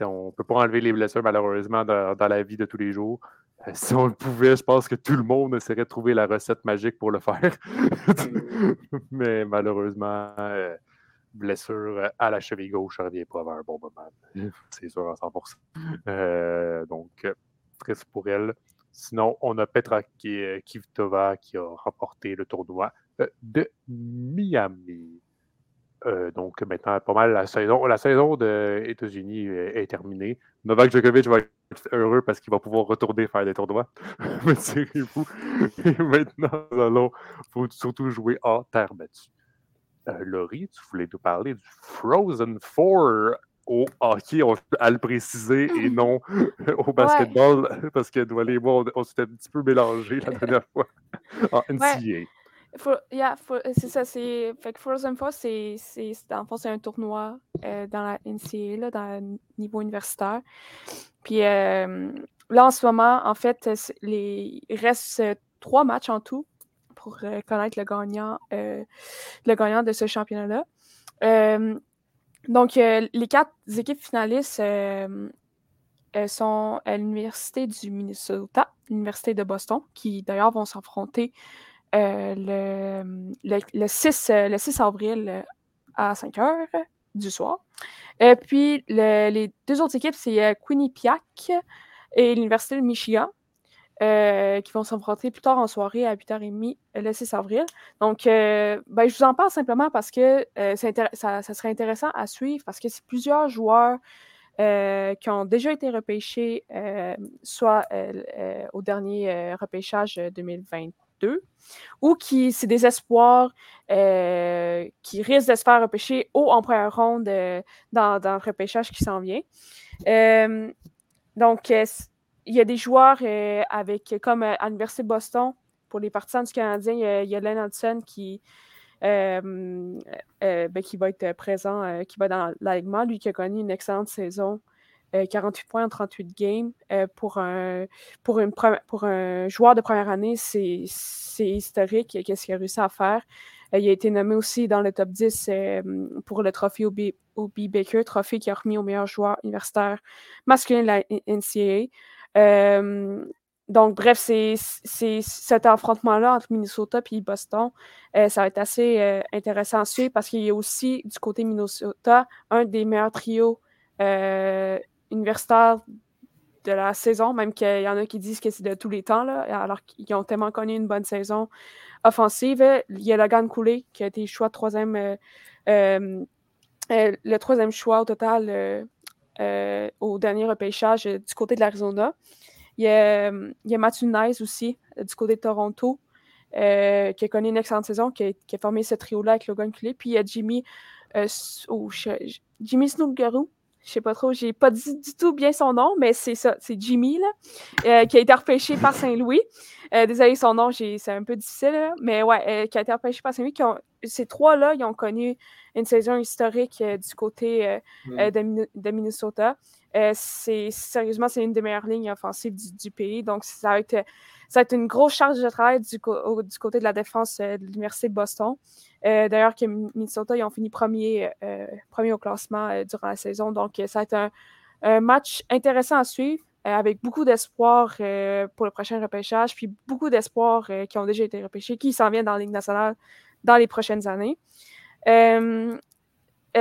on ne peut pas enlever les blessures, malheureusement, dans, la vie de tous les jours. Euh, si on le pouvait, je pense que tout le monde essaierait de trouver la recette magique pour le faire. Mais malheureusement, euh, blessure à la cheville gauche, ne revient pas un bon moment. C'est sûr à 100%. Euh, donc, triste pour elle. Sinon, on a Petra Kvitova qui a remporté le tournoi de Miami. Euh, donc maintenant, pas mal la saison. La saison des États-Unis est, terminée. Novak Djokovic va être heureux parce qu'il va pouvoir retourner faire des tournois. Mais tirez-vous. Et maintenant, nous allons surtout jouer en terre battue. Euh, Laurie, tu voulais nous parler du Frozen Four au hockey, on, à le préciser, et non au basketball, parce que et moi, on, s'était un petit peu mélangés la dernière fois en NCAA c'est ça. C'est, fait que Frozen Four, c'est, c'est, c'est un tournoi euh, dans la NCAA, là, dans le niveau universitaire. Puis euh, là, en ce moment, en fait, il reste euh, trois matchs en tout pour connaître le gagnant, le gagnant de ce championnat-là. donc, les quatre équipes finalistes sont à l'Université du Minnesota, l'Université de Boston, qui d'ailleurs vont s'affronter euh, le, le, 6, euh, le 6 avril euh, à 5 heures du soir. Et puis, les deux autres équipes, c'est Quinnipiac et l'Université de Michigan. qui vont s'affronter plus tard en soirée à 8h30 le 6 avril. Donc, ben, je vous en parle simplement parce que ça, ça, serait intéressant à suivre parce que c'est plusieurs joueurs qui ont déjà été repêchés, soit au dernier repêchage 2020 ou qui c'est des espoirs euh, qui risquent de se faire repêcher haut en première ronde euh, dans, dans, le repêchage qui s'en vient. Euh, donc, il y a des joueurs avec, comme à l'Université de Boston, pour les partisans du Canadien, il y a, Len Hudson qui, ben, qui va être présent, qui va dans l'alignement, lui qui a connu une excellente saison 48 euh, points en 38 games. Euh, pour, un, pour, un joueur de première année, c'est historique. Qu'est-ce qu'il a réussi à faire? Euh, il a été nommé aussi dans le top 10 pour le trophée O.B. Baker, trophée qui a remis au meilleur joueur universitaire masculin de la NCAA. donc, bref, c'est cet affrontement-là entre Minnesota et Boston. Euh, ça va être assez euh, intéressant à suivre parce qu'il y a aussi du côté Minnesota un des meilleurs trios euh, universitaires de la saison, même qu'il y en a qui disent que c'est de tous les temps, là, alors qu'ils ont tellement connu une bonne saison offensive. Il y a Logan Cooley qui a été choix troisième, le troisième choix au total au dernier repêchage du côté de l'Arizona. Il y a, il y Matthew aussi, euh, du côté de Toronto, euh, qui a connu une excellente saison, qui a, formé ce trio-là avec Logan Culé. Puis il y a Jimmy, euh, oh, Jimmy Snoogaroo, je sais pas trop, j'ai pas dit du tout bien son nom, mais c'est ça, c'est Jimmy, là, qui a été repêché par Saint-Louis. désolé, son nom, c'est un peu difficile, mais ouais, qui a été repêché par Saint-Louis. Ces trois-là, ils ont connu une saison historique du côté de, Minnesota. Euh, sérieusement, c'est une des meilleures lignes offensives du, pays. Donc, ça va, être, ça une grosse charge de travail du, côté de la défense euh, de l'Université de Boston. Euh, d'ailleurs, que Minnesota, ils ont fini premier, premier au classement durant la saison. Donc, ça va être un, match intéressant à suivre, avec beaucoup d'espoir pour le prochain repêchage, puis beaucoup d'espoir qui ont déjà été repêchés, qui s'en viennent dans la Ligue nationale dans les prochaines années.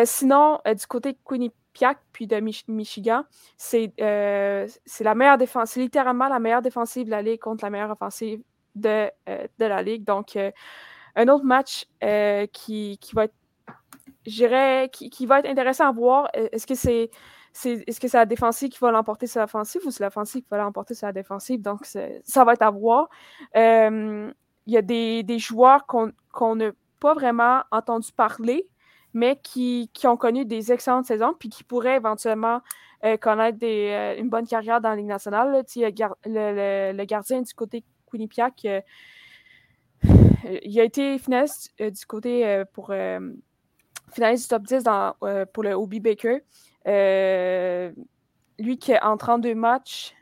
sinon, du côté de Puis de Michigan, euh, c'est la meilleure défense, c'est littéralement la meilleure défensive de la Ligue contre la meilleure offensive de, euh, de la Ligue. Donc, euh, un autre match qui, qui, va être, qui, qui, va être intéressant à voir. Est-ce que c'est que c'est la défensive qui va l'emporter sur l'offensive ou c'est l'offensive qui va l'emporter sur la défensive? Donc, ça va être à voir. Il y a des, des joueurs qu'on n'a pas vraiment entendu parler, mais qui, qui, ont connu des excellentes saisons, puis qui pourraient éventuellement euh, connaître des, euh, une bonne carrière dans la Ligue nationale. le, le, gardien du côté Quinnipiac, euh, il a été finaliste du côté pour finaliste du top 10 dans, pour le Obi Baker. lui qui en 32 matchs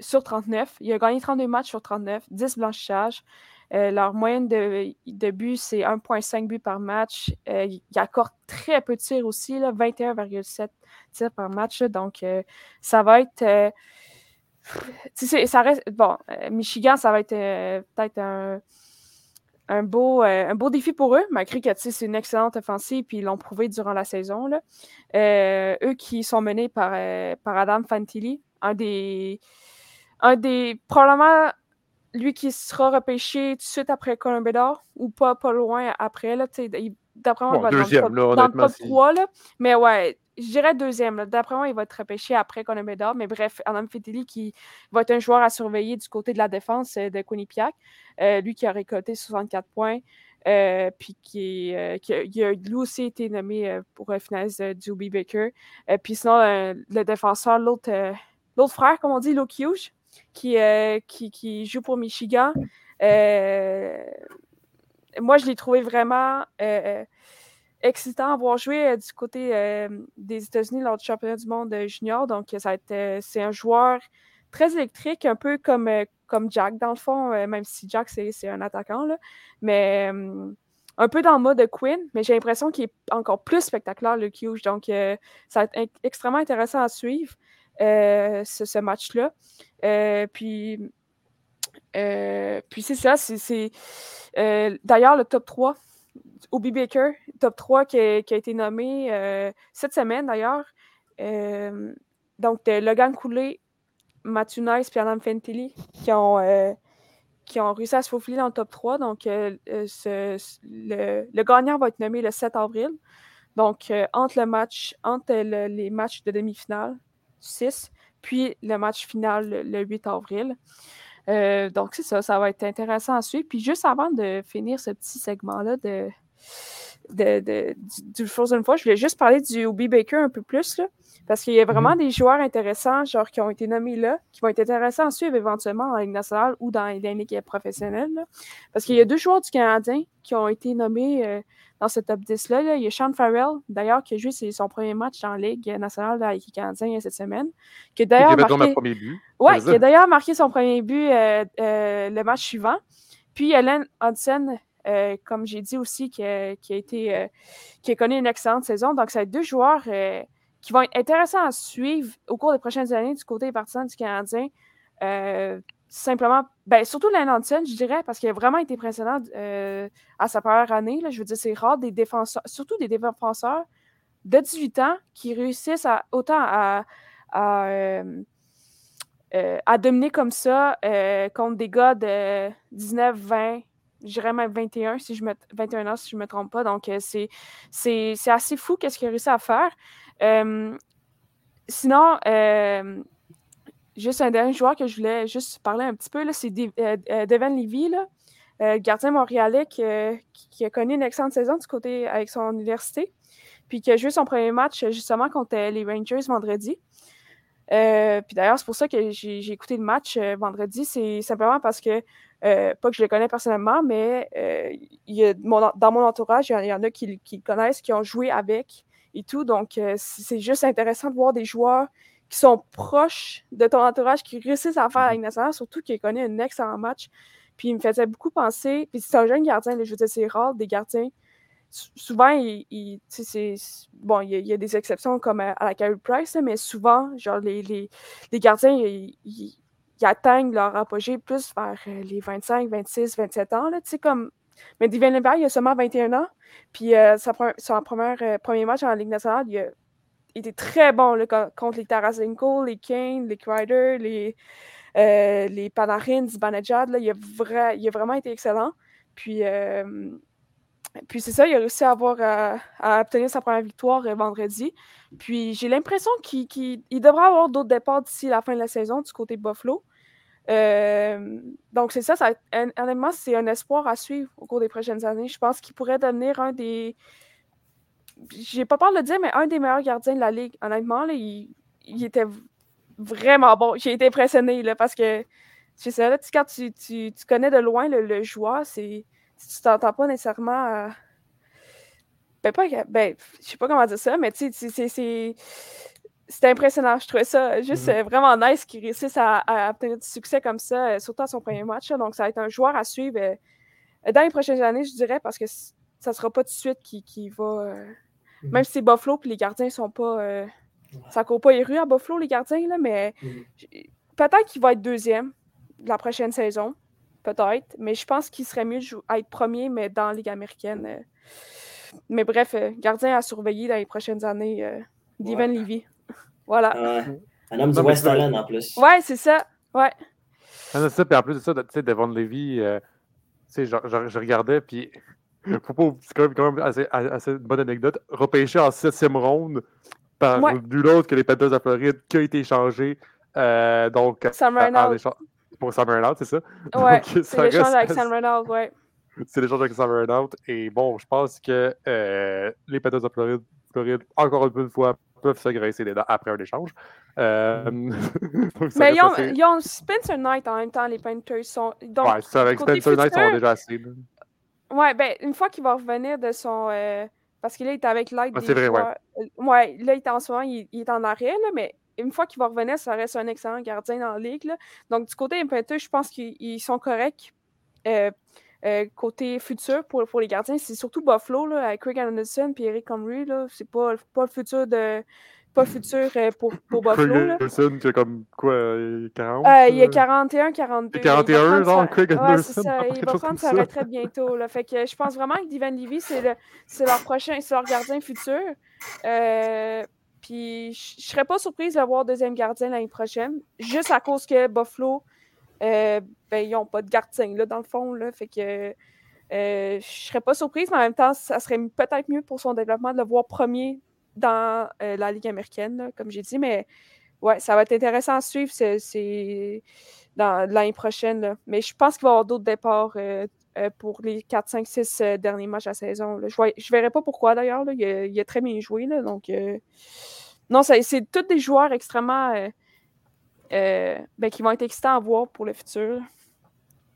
sur 39, il a gagné 32 matchs sur 39, 10 blanchissages. Euh, leur moyenne de, de but, c'est 1,5 buts par match. Euh, ils accordent très peu de tirs aussi, 21,7 tirs par match. donc, euh, ça va être. ça reste. Bon, Michigan, ça va être peut-être un, beau, un beau défi pour eux, malgré que c'est une excellente offensive, puis ils l'ont prouvé durant la saison. Là. eux qui sont menés par, par Adam Fantilli, un des, un des probablement lui qui sera repêché tout de suite après Columbia ou pas, pas loin après. D'après moi, il va deuxième, dans, le top 3. Là. Mais ouais, je dirais deuxième. D'après moi, il va être repêché après Columbia Mais bref, Adam Fetili qui va être un joueur à surveiller du côté de la défense euh, de Quinnipiac. Euh, lui qui a récolté 64 points. Euh, puis qui, a, lui aussi été nommé pour la finaliste du Ubi Baker. puis sinon, le défenseur, l'autre frère, comme on dit, Luke Hughes, euh, qui, joue pour Michigan. Euh, moi, je l'ai trouvé vraiment euh, excitant à voir jouer du côté des États-Unis lors du championnat du monde junior. Donc, ça c'est un joueur très électrique, un peu comme, comme Jack, dans le fond, même si Jack, c'est un attaquant. Mais un peu dans le mode de Quinn, mais j'ai l'impression qu'il est encore plus spectaculaire, le Hughes. Donc, ça va être extrêmement intéressant à suivre. Euh, ce, match-là. Euh, puis, euh, puis c'est ça, c'est d'ailleurs le top 3 Obi Baker, top 3 qui a, été nommé cette semaine d'ailleurs. donc, Logan Cooley, Matthew Nice et Adam Fentelli qui ont, qui ont réussi à se faufiler dans le top 3. Donc, le, gagnant va être nommé le 7 avril. Donc, entre le match, entre les matchs de demi-finale, 6, puis le match final le, 8 avril. Euh, donc, c'est ça, ça va être intéressant à suivre. Puis juste avant de finir ce petit segment-là de, de, de, du, Frozen Four, je voulais juste parler du Obi Baker un peu plus, là, parce qu'il y a vraiment mhm. des joueurs intéressants, genre qui ont été nommés là, qui vont être intéressants à suivre éventuellement en Ligue nationale ou dans les équipes professionnelles. Parce qu'il y a deux joueurs du Canadien qui ont été nommés euh, dans ce top 10-là. Il y a Sean Farrell, d'ailleurs, qui a joué son premier match en Ligue nationale avec les Canadiens cette semaine. Qui a d'ailleurs marqué... Ouais, qui a d'ailleurs marqué son premier but euh, euh, le match suivant. Puis Helen Hudson, euh, comme j'ai dit aussi, qui a, été qui a connu une excellente saison. Donc, c'est deux joueurs qui vont être intéressants à suivre au cours des prochaines années du côté des partisans du Canadien. simplement, ben, surtout Len je dirais, parce qu'il a vraiment été impressionnant à sa première année. Là, je veux dire, c'est rare des défenseurs, surtout des défenseurs de 18 ans qui réussissent autant à, à, dominer comme ça contre des gars de 19, 20, je dirais même 21, si je me, 21 ans, si je ne me trompe pas. Donc, c'est, c'est, assez fou qu'est-ce qu'il a réussi à faire. sinon, juste un dernier joueur que je voulais juste parler un petit peu, c'est euh, euh, Devin Levy, là, euh, gardien montréalais qui, a connu une excellente saison du côté avec son université, puis qui a joué son premier match justement contre les Rangers vendredi. puis d'ailleurs, c'est pour ça que j'ai écouté le match vendredi. C'est simplement parce que, pas que je le connais personnellement, mais il dans mon entourage, il y, en a qui, qui, le connaissent, qui ont joué avec et tout. Donc, c'est juste intéressant de voir des joueurs qui sont proches de ton entourage, qui réussissent à faire la Ligue mhm. nationale, surtout qui connaît un excellent match. Puis il me faisait beaucoup penser, puis c'est un jeune gardien, je veux dire, c'est rare des gardiens. Souvent, il, bon, il y, a, des exceptions comme à, la Carey Price, mais souvent, genre, les, les, les gardiens, ils, atteignent leur apogée plus vers euh, les 25, 26, 27 ans, sais, comme... Mais Divin Lambert, il a seulement 21 ans, puis euh, son premier, euh, premier match en Ligue nationale, il a était très bon contre les Tarasenko, les Kane, les Crider, les, euh, les Panarin, il, a il a vraiment été excellent. Puis, puis c'est ça, il a réussi à, avoir, à, obtenir sa première victoire euh, vendredi. Puis j'ai l'impression qu'il devrait avoir d'autres départs d'ici la fin de la saison du côté Buffalo. donc c'est ça, honnêtement, c'est un espoir à suivre au cours des prochaines années. Je pense qu'il pourrait devenir un des, j'ai pas peur de le dire, mais un des meilleurs gardiens de la ligue. Honnêtement, là, il, était vraiment bon. J'ai été impressionné là, parce que c'est ça, là, quand tu, tu, connais de loin le, joueur, c'est tu t'entends pas nécessairement. Ben, pas, ben, je sais pas comment dire ça, mais tu sais, c'est. C'était impressionnant. Je trouvais ça juste mm-hmm. euh, vraiment nice qu'il réussisse à, obtenir du succès comme ça, euh, surtout à son premier match. donc, ça va être un joueur à suivre euh, dans les prochaines années, je dirais, parce que ça sera pas tout de suite qui, va Mhm. Même si c'est Buffalo puis les gardiens sont pas. Euh, ça court pas les rues à Buffalo, les gardiens, là, mais mhm. peut-être qu'il va être deuxième la prochaine saison. Peut-être. Mais je pense qu'il serait mieux d'être premier, mais dans la Ligue américaine. Euh. Mais bref, euh, gardien à surveiller dans les prochaines années. Devin Levy. voilà. Un homme du West Island en plus. Ouais, c'est ça. Ouais. c'est ça. Puis en plus de ça, tu sais, Devon Levy, tu sais, je, je, regardais, puis c'est quand même, assez, assez, une bonne anecdote. Repêché en septième ronde par nul autre que les Panthers de Floride qui a été échangé. Euh, donc, Sam Reynolds. Pour Sam Reynolds, c'est ça? Ouais, c'est l'échange avec Sam Reynolds, ouais. C'est l'échange avec Sam Reynolds. Et bon, je pense que euh, les Panthers de Floride, Floride, encore une fois, peuvent se graisser les dents après un échange. Euh, mais ils ont, ils ont, Spencer Knight en même temps, les Panthers. Sont, donc, ouais, ça, avec Spencer Knight, ils sont déjà assez. Ouais, ben, une fois qu'il va revenir de son. Euh, parce qu'il est avec l'aide ah, des vrai, joueurs... ouais. Ouais. là, il est en ce moment, il, est en arrêt, là, mais une fois qu'il va revenir, ça reste un excellent gardien dans la ligue. Là. Donc, du côté Impetus, je pense qu'ils sont corrects. Euh, côté futur pour, pour les gardiens, c'est surtout Buffalo, là, avec Craig Anderson et Eric Comrie. C'est pas, pas le futur de, pas futur euh, pour, pour Buffalo. Anderson qui a comme quoi, 40 euh, Il y a 41, 42. 41, genre, Craig Anderson. Ouais, ça. Il va prendre sa retraite bientôt. Là. Fait que je pense vraiment que Divan Levy, c'est leur prochain, c'est leur gardien futur. Euh, puis je serais pas surprise d'avoir deuxième gardien l'année prochaine, juste à cause que Buffalo, euh, ben, ils n'ont pas de gardien, là, dans le fond. Là. Fait que. Euh, je serais pas surprise, mais en même temps, ça serait peut-être mieux pour son développement de le voir premier dans euh, la Ligue américaine, comme j'ai dit, mais ouais, ça va être intéressant à suivre c'est, l'année prochaine. Mais je pense qu'il va y avoir d'autres départs euh, euh, pour les 4, 5, 6 derniers matchs à la saison. Je ne verrai pas pourquoi d'ailleurs. Il, a très bien joué. donc, non, c'est tous des joueurs extrêmement. Ben, qui vont être excitants à voir pour le futur.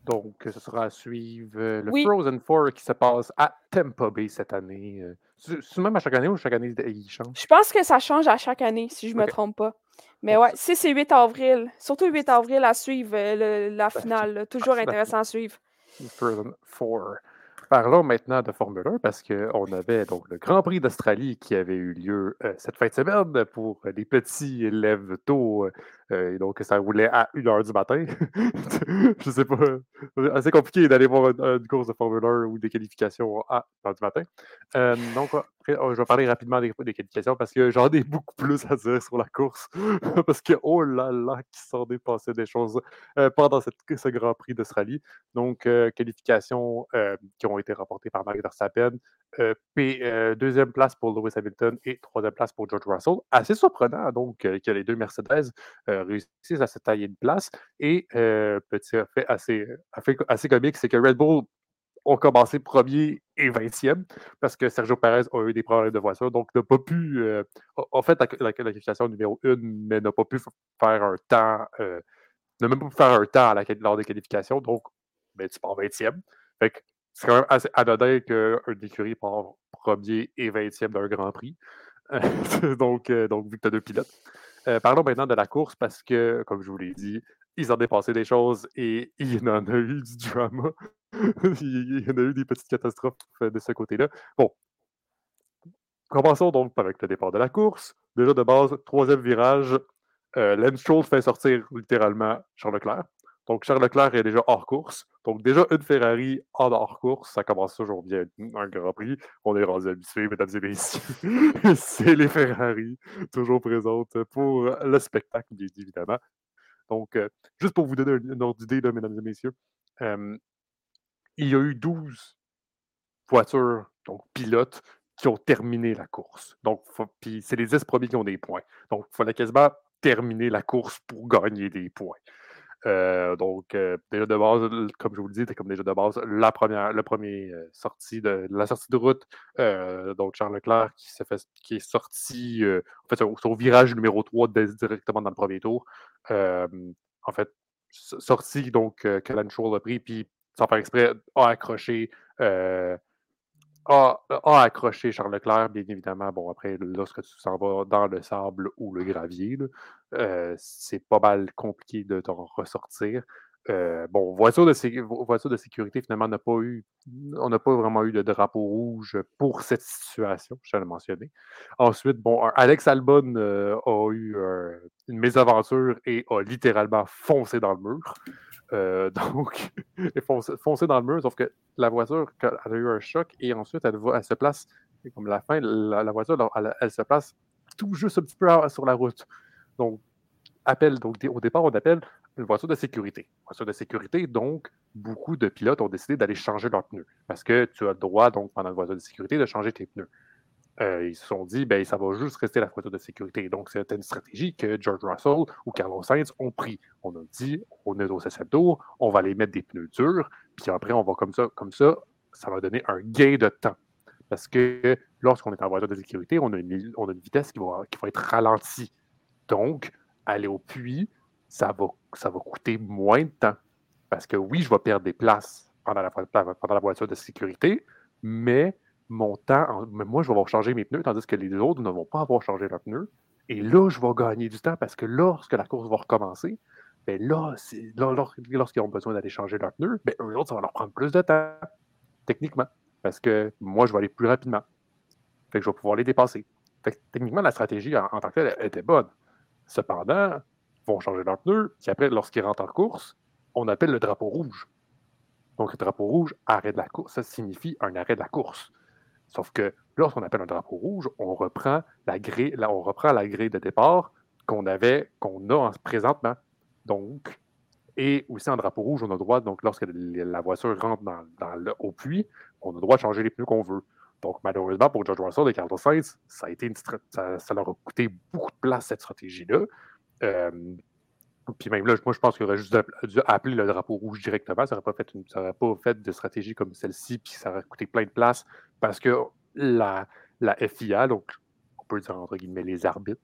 Donc, ce sera à suivre le Frozen Four qui se passe à Tampa Bay cette année. C'est même à chaque année ou chaque année il change? Je pense que ça change à chaque année, si je ne me trompe pas. Mais ouais, 6 et 8 avril. Surtout 8 avril à suivre euh, la finale. toujours intéressant à suivre. Four. Parlons maintenant de Formule 1 parce qu'on avait donc le Grand Prix d'Australie qui avait eu lieu euh, cette fin de semaine pour les petits élèves tôt et donc, ça roulait à 1h du matin. je sais pas. C'est assez compliqué d'aller voir une, course de Formule 1 ou des qualifications à 1h du matin. donc, oh, je vais parler rapidement des, qualifications parce que j'en ai beaucoup plus à dire sur la course. parce que, oh là là, qui s'en dépassait des choses pendant cette, ce Grand Prix d'Australie. Donc, qualifications qui ont été rapportées par Max Verstappen. deuxième place pour Lewis Hamilton et troisième place pour George Russell. Assez surprenant, donc, que les deux Mercedes réussissent à se tailler une place. Et petit fait assez, assez comique, c'est que Red Bull ont commencé premier et vingtième parce que Sergio Perez a eu des problèmes de voiture, donc n'a pas pu, en fait, la, qualification numéro une, mais n'a pas pu faire un temps, n'a même pas pu faire un temps à lors des qualifications, donc ben, tu pars vingtième. Fait que c'est quand même assez anodin qu'un écurie part premier et vingtième d'un Grand Prix. donc, donc, vu que tu as deux pilotes. Euh, parlons maintenant de la course parce que, comme je vous l'ai dit, ils ont dépassé des choses et il y en a eu du drama. il y en a eu des petites catastrophes de ce côté-là. Bon. Commençons donc avec le départ de la course. Déjà de base, troisième virage, euh, fait sortir littéralement Charles Leclerc. Donc, Charles Leclerc est déjà hors course. Donc, déjà, une Ferrari en hors course, ça commence toujours bien un Grand Prix. On est rendu habitués, mesdames et messieurs. C'est les Ferrari, toujours présentes pour le spectacle, bien évidemment. Donc, euh, juste pour vous donner un, ordre d'idée, mesdames et messieurs, euh, il y a eu 12 voitures, donc pilotes, qui ont terminé la course. Donc, c'est les 10 premiers qui ont des points. Donc, il fallait quasiment terminer la course pour gagner des points. Euh, donc, euh, déjà de base, comme je vous le dis, c'était comme déjà de base la première, le premier euh, sortie de la sortie de route. donc, Charles Leclerc qui, fait, qui est sorti en fait, au, virage numéro 3 directement dans le premier tour. en fait, sorti donc que Lance a pris, puis sans faire exprès, a accroché a, accroché Charles Leclerc, bien évidemment. Bon, après, lorsque tu s'en vas dans le sable ou le gravier, euh, c'est pas mal compliqué de t'en ressortir. Euh, bon, voiture de, sécurité, finalement, on n'a pas vraiment eu de drapeau rouge pour cette situation, je l'ai mentionné. Ensuite, bon, Alex Albon euh, a eu une mésaventure et a littéralement foncé dans le mur. Euh, donc, foncer, dans le mur, sauf que la voiture, elle a eu un choc et ensuite, elle, se place, comme la fin, la, voiture, elle, se place tout juste un petit peu sur la route. Donc, appel, donc au départ, on appelle une voiture de sécurité. Voiture de sécurité, donc, beaucoup de pilotes ont décidé d'aller changer leurs pneus parce que tu as le droit, donc, pendant une voiture de sécurité, de changer tes pneus. Euh, ils se sont dit, ben, ça va juste rester la voiture de sécurité. Donc, c'était une stratégie que George Russell ou Carlos Sainz ont pris. On a dit, on est au 7 tour, on va aller mettre des pneus durs, puis après, on va comme ça, comme ça, ça va donner un gain de temps. Parce que lorsqu'on est en voiture de sécurité, on a une, on a une vitesse qui va, qui être ralentie. Donc, aller au puits, ça va, ça va coûter moins de temps. Parce que oui, je vais perdre des places pendant la, pendant la voiture de sécurité, mais mon temps, mais moi, je vais avoir changé mes pneus, tandis que les autres ne vont pas avoir changé leurs pneus. Et là, je vais gagner du temps parce que lorsque la course va recommencer, ben là, lorsqu'ils ont besoin d'aller changer leurs pneus, ben eux autres, ça va leur prendre plus de temps, techniquement. Parce que moi, je vais aller plus rapidement. Fait que je vais pouvoir les dépasser. Techniquement, la stratégie en, tant que telle était bonne. Cependant, ils vont changer leurs pneus, puis après, lorsqu'ils rentrent en course, on appelle le drapeau rouge. Donc, le drapeau rouge, arrêt de la course, ça signifie un arrêt de la course. Sauf que lorsqu'on appelle un drapeau rouge, on reprend la grille, de départ qu'on avait, qu'on a présentement. Donc, et aussi en drapeau rouge, on a le droit, donc lorsque la voiture rentre dans, le, au puits, on a le droit de changer les pneus qu'on veut. Donc, malheureusement, pour George Russell et Carlos Sainz, ça, a été ça, leur a coûté beaucoup de place, cette stratégie-là. Euh, puis même là, moi, je pense qu'il aurait juste dû appeler le drapeau rouge directement. Ça n'aurait pas, fait pas fait de stratégie comme celle-ci, puis ça aurait coûté plein de place parce que la, la FIA, donc on peut dire entre guillemets les arbitres,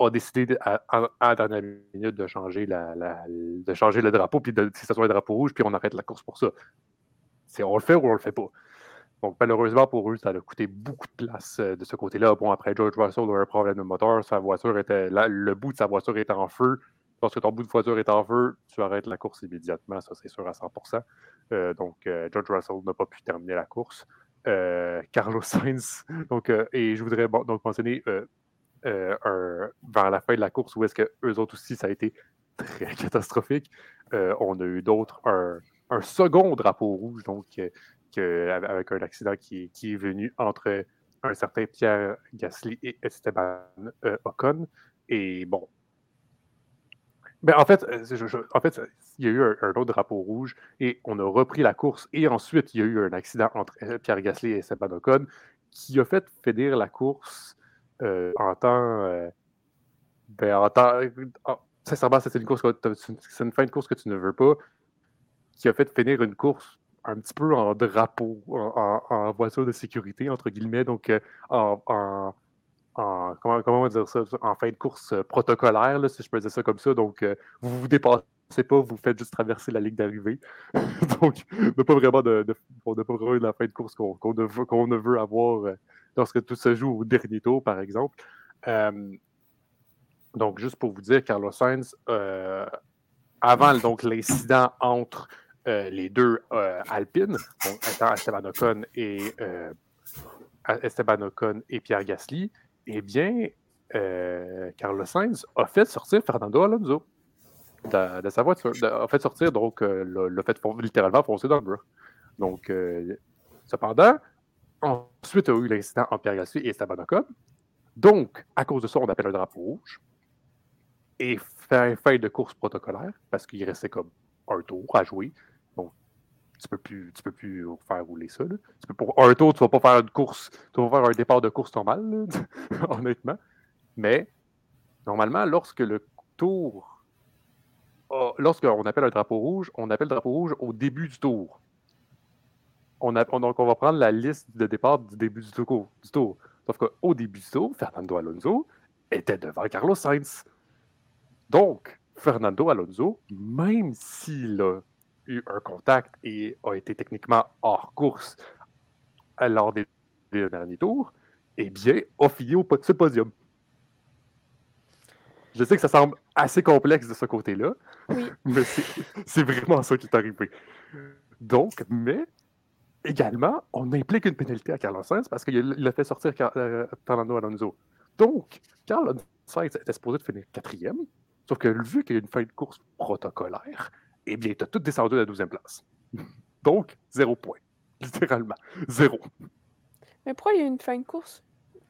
a décidé à, la dernière minute de changer, la, de changer le drapeau, puis de, si ça soit un drapeau rouge, puis on arrête la course pour ça. C'est on le fait ou on le fait pas. Donc, malheureusement pour eux, ça a coûté beaucoup de place euh, de ce côté-là. Bon, après, George Russell a eu un problème de moteur. Sa voiture était. le bout de sa voiture était en feu. Lorsque ton bout de voiture est en feu, tu arrêtes la course immédiatement. Ça, c'est sûr à 100% euh, Donc, euh, George Russell n'a pas pu terminer la course. Carlos Sainz. Donc, et je voudrais donc mentionner euh, vers la fin de la course où est-ce que eux autres aussi, ça a été très catastrophique. on a eu d'autres, un, second drapeau rouge, donc avec un accident qui, est venu entre un certain Pierre Gasly et Esteban Ocon. Et bon, ben, en, fait, euh, en fait, il y a eu un, autre drapeau rouge et on a repris la course. Et ensuite, il y a eu un accident entre euh, Pierre Gasly et Seb Ocon qui a fait finir la course euh, en temps. ben, en temps. sincèrement, c'est une, course c'est une fin de course que tu ne veux pas, qui a fait finir une course un petit peu en drapeau, en, voiture de sécurité, entre guillemets, donc en en, comment, comment dire ça, en fin de course euh, protocolaire, si je peux dire ça comme ça. Donc, euh, vous vous dépassez pas, vous faites juste traverser la ligne d'arrivée. Donc, on n'a pas vraiment de, de, on pas vraiment la fin de course qu'on ne, ne, veut avoir euh, lorsque tout se joue au dernier tour, par exemple. donc, juste pour vous dire, Carlos Sainz, avant donc l'incident entre les deux Alpines, donc, Esteban Ocon et Esteban Ocon et Pierre Gasly, eh bien, euh, Carlos Sainz a fait sortir Fernando Alonso de, sa voiture. a fait sortir, donc, euh, le, fait littéralement foncer dans le bras. Donc, euh, cependant, ensuite, il y a eu l'incident en Pierre Gasly et Esteban. Donc, à cause de ça, on appelle un drapeau rouge. Et fait fin de course protocolaire, parce qu'il restait comme un tour à jouer tu peux plus, tu peux plus faire rouler ça. pour un tour, tu vas pas faire une course, tu vas faire un départ de course normal, honnêtement. Mais normalement, lorsque le tour, lorsqu'on appelle un drapeau rouge, on appelle le drapeau rouge au début du tour. On donc, on va prendre la liste de départ du début du tour. Du tour. Sauf qu'au début du tour, Fernando Alonso était devant Carlos Sainz. Donc, Fernando Alonso, même s'il a eu un contact et a été techniquement hors course lors des, derniers tours, eh bien, a fini au ce podium. Je sais que ça semble assez complexe de ce côté-là, mais c'est vraiment ça qui est arrivé. Donc, mais également, on implique une pénalité à Carlos Sainz parce qu'il a fait sortir euh, Fernando Alonso. Donc, Carlos Sainz était supposé de finir quatrième, sauf que vu qu'il y a une fin de course protocolaire, eh bien, tu as tout descendu à la 12e place. Donc, zéro point. Littéralement. Zéro. Mais pourquoi il y a une fin de course?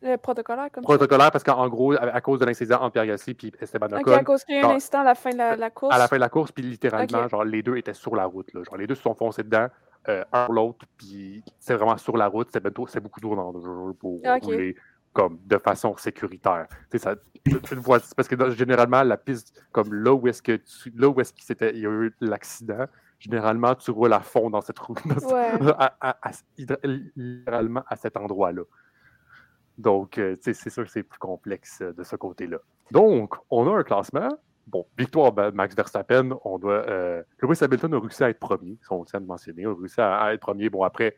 Le protocolaire comme Protocolaire parce qu'en gros, à, cause de l'incident entre Pierre et Esteban Ocon. À cause qu'il y a eu un incident à la fin de la, course. À la fin de la course, puis littéralement, genre, les deux étaient sur la route. Là. Genre, les deux se sont foncés dedans, euh, un pour l'autre, puis c'est vraiment sur la route. C'est beaucoup trop dangereux pour rouler comme de façon sécuritaire. Ça, fois, parce que généralement, la piste, comme là où est-ce que là où est-ce qu'il il y a eu l'accident, généralement, tu roules à fond dans cette route, littéralement à cet endroit-là. Donc, euh, c'est sûr que c'est plus complexe euh, de ce côté-là. Donc, on a un classement. Bon, victoire Max Verstappen, on doit. Euh, Lewis Hamilton a réussi à être premier, on tient de mentionner, a réussi à être premier. Bon, après,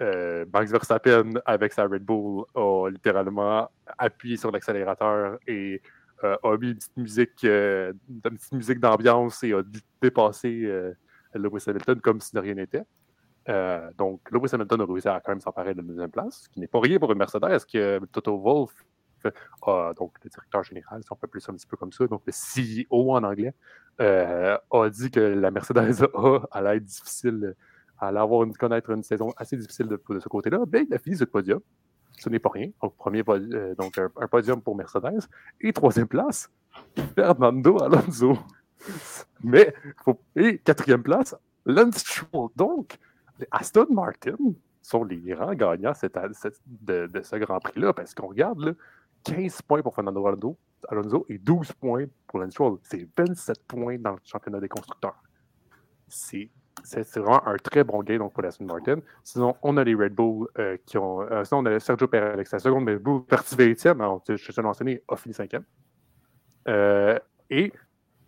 euh, Max Verstappen, avec sa Red Bull, a littéralement appuyé sur l'accélérateur et euh, a mis une petite musique, euh, une petite musique d'ambiance et a dépassé Lewis Hamilton comme si de rien n'était. donc, Lewis Hamilton a réussi à quand même s'emparer de la deuxième place, ce qui n'est pas rien pour une Mercedes, que Toto Wolff, donc le directeur général, si on peut appeler un petit peu comme ça, donc le CEO en anglais, a dit que la Mercedes A allait être difficile allait avoir connaître une saison assez difficile de, ce côté-là, ben, il a fini ce podium. Ce n'est pas rien. Donc, premier euh, donc un, podium pour Mercedes. Et troisième place, Fernando Alonso. Mais, et quatrième place, Lance Stroll. Donc, les Aston Martin sont les grands gagnants de, ce Grand Prix-là, parce qu'on regarde là, 15 points pour Fernando Alonso, et 12 points pour Lance Stroll. C'est 27 points dans le championnat des constructeurs. C'est c'est vraiment un très bon gain donc, pour Aston Martin. Sinon, on a les Red Bull euh, qui ont. Euh, sinon, on a Sergio Perez avec sa seconde, mais Bull parti 20e. Alors, je suis mentionné, a fini 5e. Euh, et,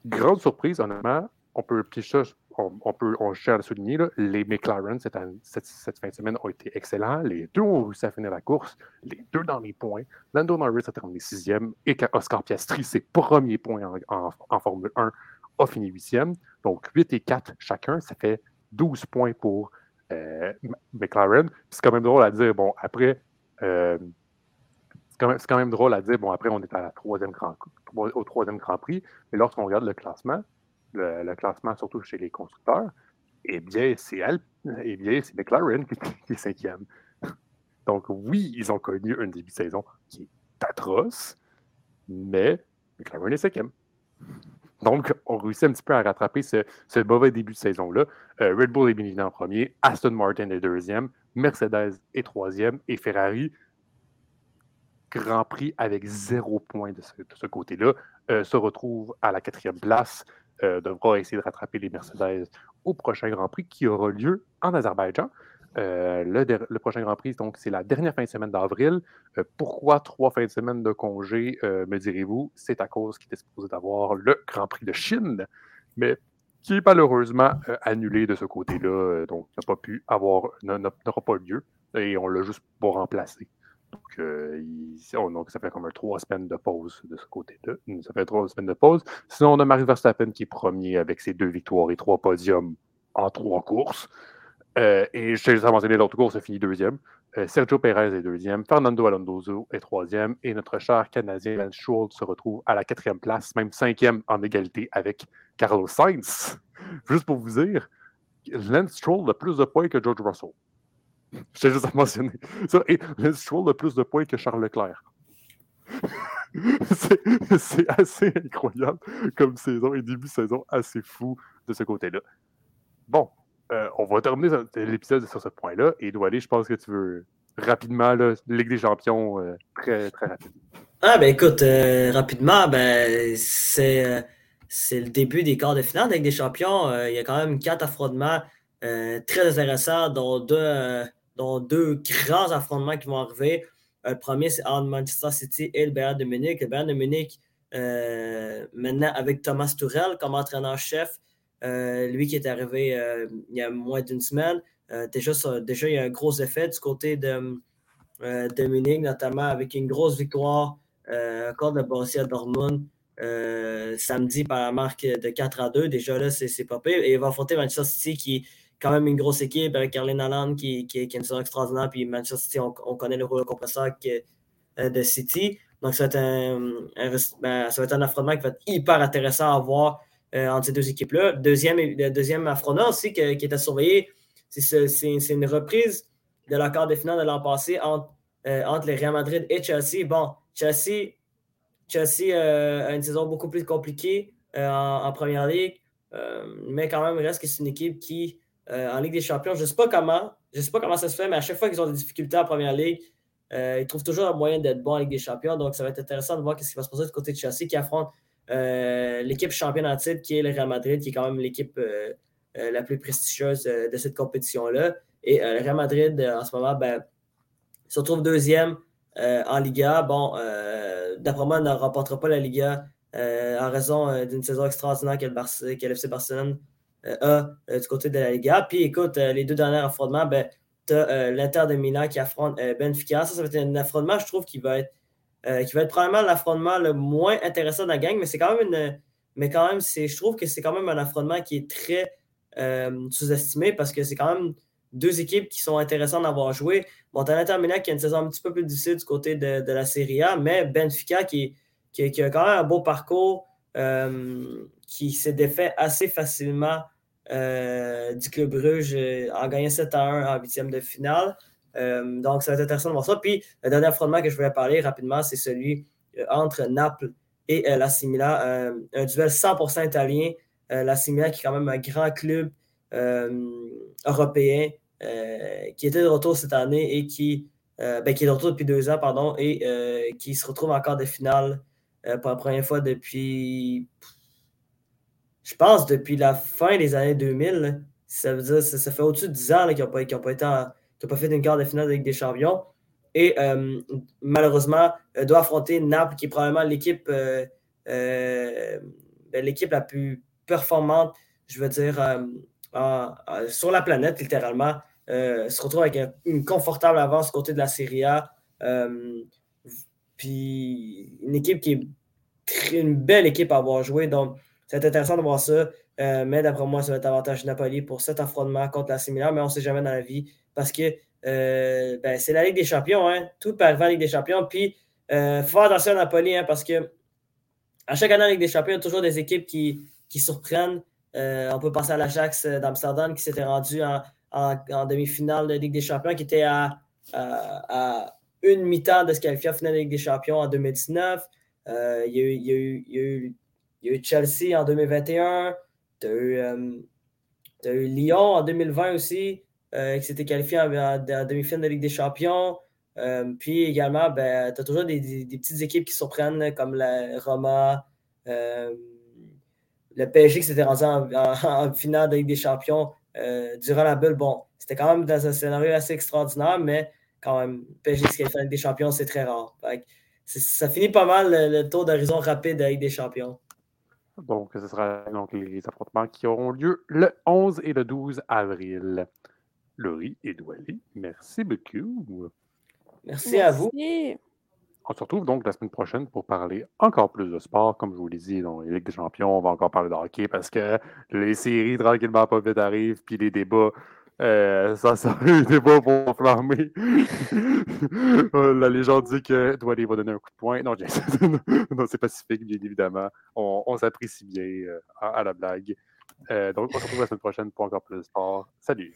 grande surprise, honnêtement, on peut ça, on, on, peut, cherche à souligner, là, les McLaren cette, fin de semaine ont été excellents. Les deux ont réussi à finir la course, les deux dans les points. Lando Norris a terminé sixième et Oscar Piastri, ses premiers points en Formule 1, a fini huitième. Donc, 8 et 4 chacun, ça fait 12 points pour euh, McLaren. C'est quand même drôle à dire, bon, après, euh, c'est quand, même drôle à dire. Bon, après, on est au troisième Grand Prix, mais lorsqu'on regarde le classement, le, classement surtout chez les constructeurs, eh bien, c'est eh bien, c'est McLaren qui, est cinquième. Donc, oui, ils ont connu un début de saison qui est atroce, mais McLaren est cinquième. Donc, on réussit un petit peu à rattraper ce, mauvais début de saison-là. Euh, Red Bull est bien en premier, Aston Martin est deuxième, Mercedes est troisième et Ferrari, Grand Prix avec zéro point de ce, côté-là, euh, se retrouve à la quatrième place, euh, devra essayer de rattraper les Mercedes au prochain Grand Prix qui aura lieu en Azerbaïdjan. Euh, le, prochain Grand Prix, donc, c'est la dernière fin de semaine d'avril. Euh, pourquoi trois fins de semaine de congé, euh, me direz-vous? C'est à cause qu'il était supposé d'avoir le Grand Prix de Chine, mais qui est malheureusement annulé de ce côté-là, donc n'a pas pu avoir, n'aura pas lieu, et on l'a juste pas remplacé. Donc, ça fait comme trois semaines de pause de ce côté-là. Ça fait trois semaines de pause. Sinon, on a Marie Verstappen qui est premier avec ses deux victoires et trois podiums en trois courses. Euh, et je t'ai juste mentionné l'autre course, a fini deuxième. Euh, Sergio Perez est deuxième. Fernando Alonso est troisième. Et notre cher Canadien Lance Stroll se retrouve à la quatrième place, même cinquième en égalité avec Carlos Sainz. Juste pour vous dire, Lance Stroll a plus de points que George Russell. Je t'ai juste mentionné ça. Et Lance Stroll a plus de points que Charles Leclerc. c'est assez incroyable comme saison et début saison assez fou de ce côté-là. Bon, euh, on va terminer l'épisode sur ce point-là. Et aller, je pense que tu veux rapidement, Ligue des champions, euh, très, très. Ah, ben écoute, euh, rapidement, ben, c'est, le début des quarts de finale de Ligue des champions. il y a quand même quatre affrontements très intéressants, dont deux, dont deux grands affrontements qui vont arriver. le premier, c'est entre Manchester City et le Bayern de Munich. Le Bayern de Munich, maintenant, avec Thomas Tourel comme entraîneur-chef, lui qui est arrivé euh, il y a moins d'une semaine. Euh, déjà, déjà, il y a un gros effet du côté de, de Munich, notamment avec une grosse victoire encore de Borussia Dortmund samedi par la marque de 4 à 2. Déjà là, c'est pas pire. Et il va affronter Manchester City qui est quand même une grosse équipe avec Erling Haaland qui, qui, a une saison extraordinaire. Puis Manchester City, on, connaît le rôle compresseur de City. Donc, ça va, être un, ben, ça va être un affrontement qui va être hyper intéressant à voir euh, entre ces deux équipes-là. Deuxième, le deuxième affrontement aussi qui est à surveiller, c'est une reprise de l'accord de finale de l'an passé entre, euh, entre les Real Madrid et Chelsea. Bon, Chelsea, Chelsea euh, a une saison beaucoup plus compliquée en, première ligue, mais quand même, il reste que c'est une équipe qui, en Ligue des Champions, je ne sais pas comment, je sais pas comment ça se fait, mais à chaque fois qu'ils ont des difficultés en première ligue, ils trouvent toujours un moyen d'être bon en Ligue des Champions. Donc, ça va être intéressant de voir ce qui va se passer du côté de Chelsea qui affronte euh, l'équipe championne en titre, qui est le Real Madrid, qui est quand même l'équipe euh, euh, la plus prestigieuse de cette compétition-là. Et le Real Madrid, en ce moment, ben, se retrouve deuxième en Liga. Bon, d'après moi, ne remportera pas la Liga en raison d'une saison extraordinaire que le, FC Barcelone a du côté de la Liga. Puis écoute, les deux derniers affrontements, ben, tu as l'Inter de Milan qui affronte Benfica. Ça, ça va être un affrontement, je trouve, qui va être euh, qui va être probablement l'affrontement le moins intéressant de la gang, mais c'est quand même une. Mais quand même, je trouve que c'est quand même un affrontement qui est très euh, sous-estimé parce que c'est quand même deux équipes qui sont intéressantes d'avoir joué. Bon, t'as l'Inter qui a une saison un petit peu plus difficile du côté de, la Serie A, mais Benfica qui, qui, a quand même un beau parcours, euh, qui s'est défait assez facilement du Club Bruges en gagnant 7 à 1 en huitième de finale. Euh, donc, ça va être intéressant de voir ça. Puis, le dernier affrontement que je voulais parler rapidement, c'est celui euh, entre Naples et euh, la Simila. un duel 100% italien. la Simila, qui est quand même un grand club européen, qui était de retour cette année et qui, ben, qui est de retour depuis deux ans, pardon, et qui se retrouve encore des finales pour la première fois depuis, je pense, depuis la fin des années 2000. Ça veut dire, ça, fait au-dessus de 10 ans qu'ils n'ont pas, pas, été en, n'a pas fait une quart de finale avec des champions. Et euh, malheureusement, euh, doit affronter Naples, qui est probablement l'équipe euh, ben, l'équipe la plus performante, je veux dire, sur la planète, littéralement. se retrouve avec une confortable avance côté de la Serie A. puis une équipe qui est une belle équipe à avoir joué. Donc, c'est intéressant de voir ça. mais d'après moi, ça va être avantage Napoli pour cet affrontement contre la Similaire, mais on ne sait jamais dans la vie parce que euh, ben, c'est la Ligue des Champions. Hein? Tout peut arriver en Ligue des Champions. Puis euh, faut faire attention à Napoli hein, parce que à chaque année avec des champions, il y a toujours des équipes qui, qui surprennent. Euh, on peut penser à l'Ajax d'Amsterdam qui s'était rendu en, demi-finale de Ligue des Champions, qui était à, à, une mi-temps de se qualifier en finale de Ligue des Champions en 2019. il, y a eu, il, y a il, y a il, Chelsea en 2021. Tu eu Lyon en 2020 aussi, qui s'était qualifié en, en demi-finale de Ligue des Champions. Euh, puis également, ben, tu as toujours des, petites équipes qui surprennent, comme la Roma, euh, le PSG qui s'était rendu en, finale de Ligue des Champions euh, durant la bulle. Bon, c'était quand même dans un scénario assez extraordinaire, mais quand même, PSG qui fait Ligue des Champions, c'est très rare. ça finit pas mal le, tour d'horizon rapide de Ligue des Champions. Donc, ce sera donc les affrontements qui auront lieu le 11 et le 12 avril. Laurie et Douali, merci beaucoup. Merci, à vous. On se retrouve donc la semaine prochaine pour parler encore plus de sport. Comme je vous l'ai dit, dans les Ligues des Champions, on va encore parler de hockey parce que les séries tranquillement pas vite arrivent, puis les débats, euh, ça sera un débat pour flammer. la légende dit que Douali va donner un coup de poing. Non, non c'est pacifique, bien évidemment. On, s'apprécie bien euh, à, la blague. Euh, donc, on se retrouve la semaine prochaine pour encore plus de sport. Salut!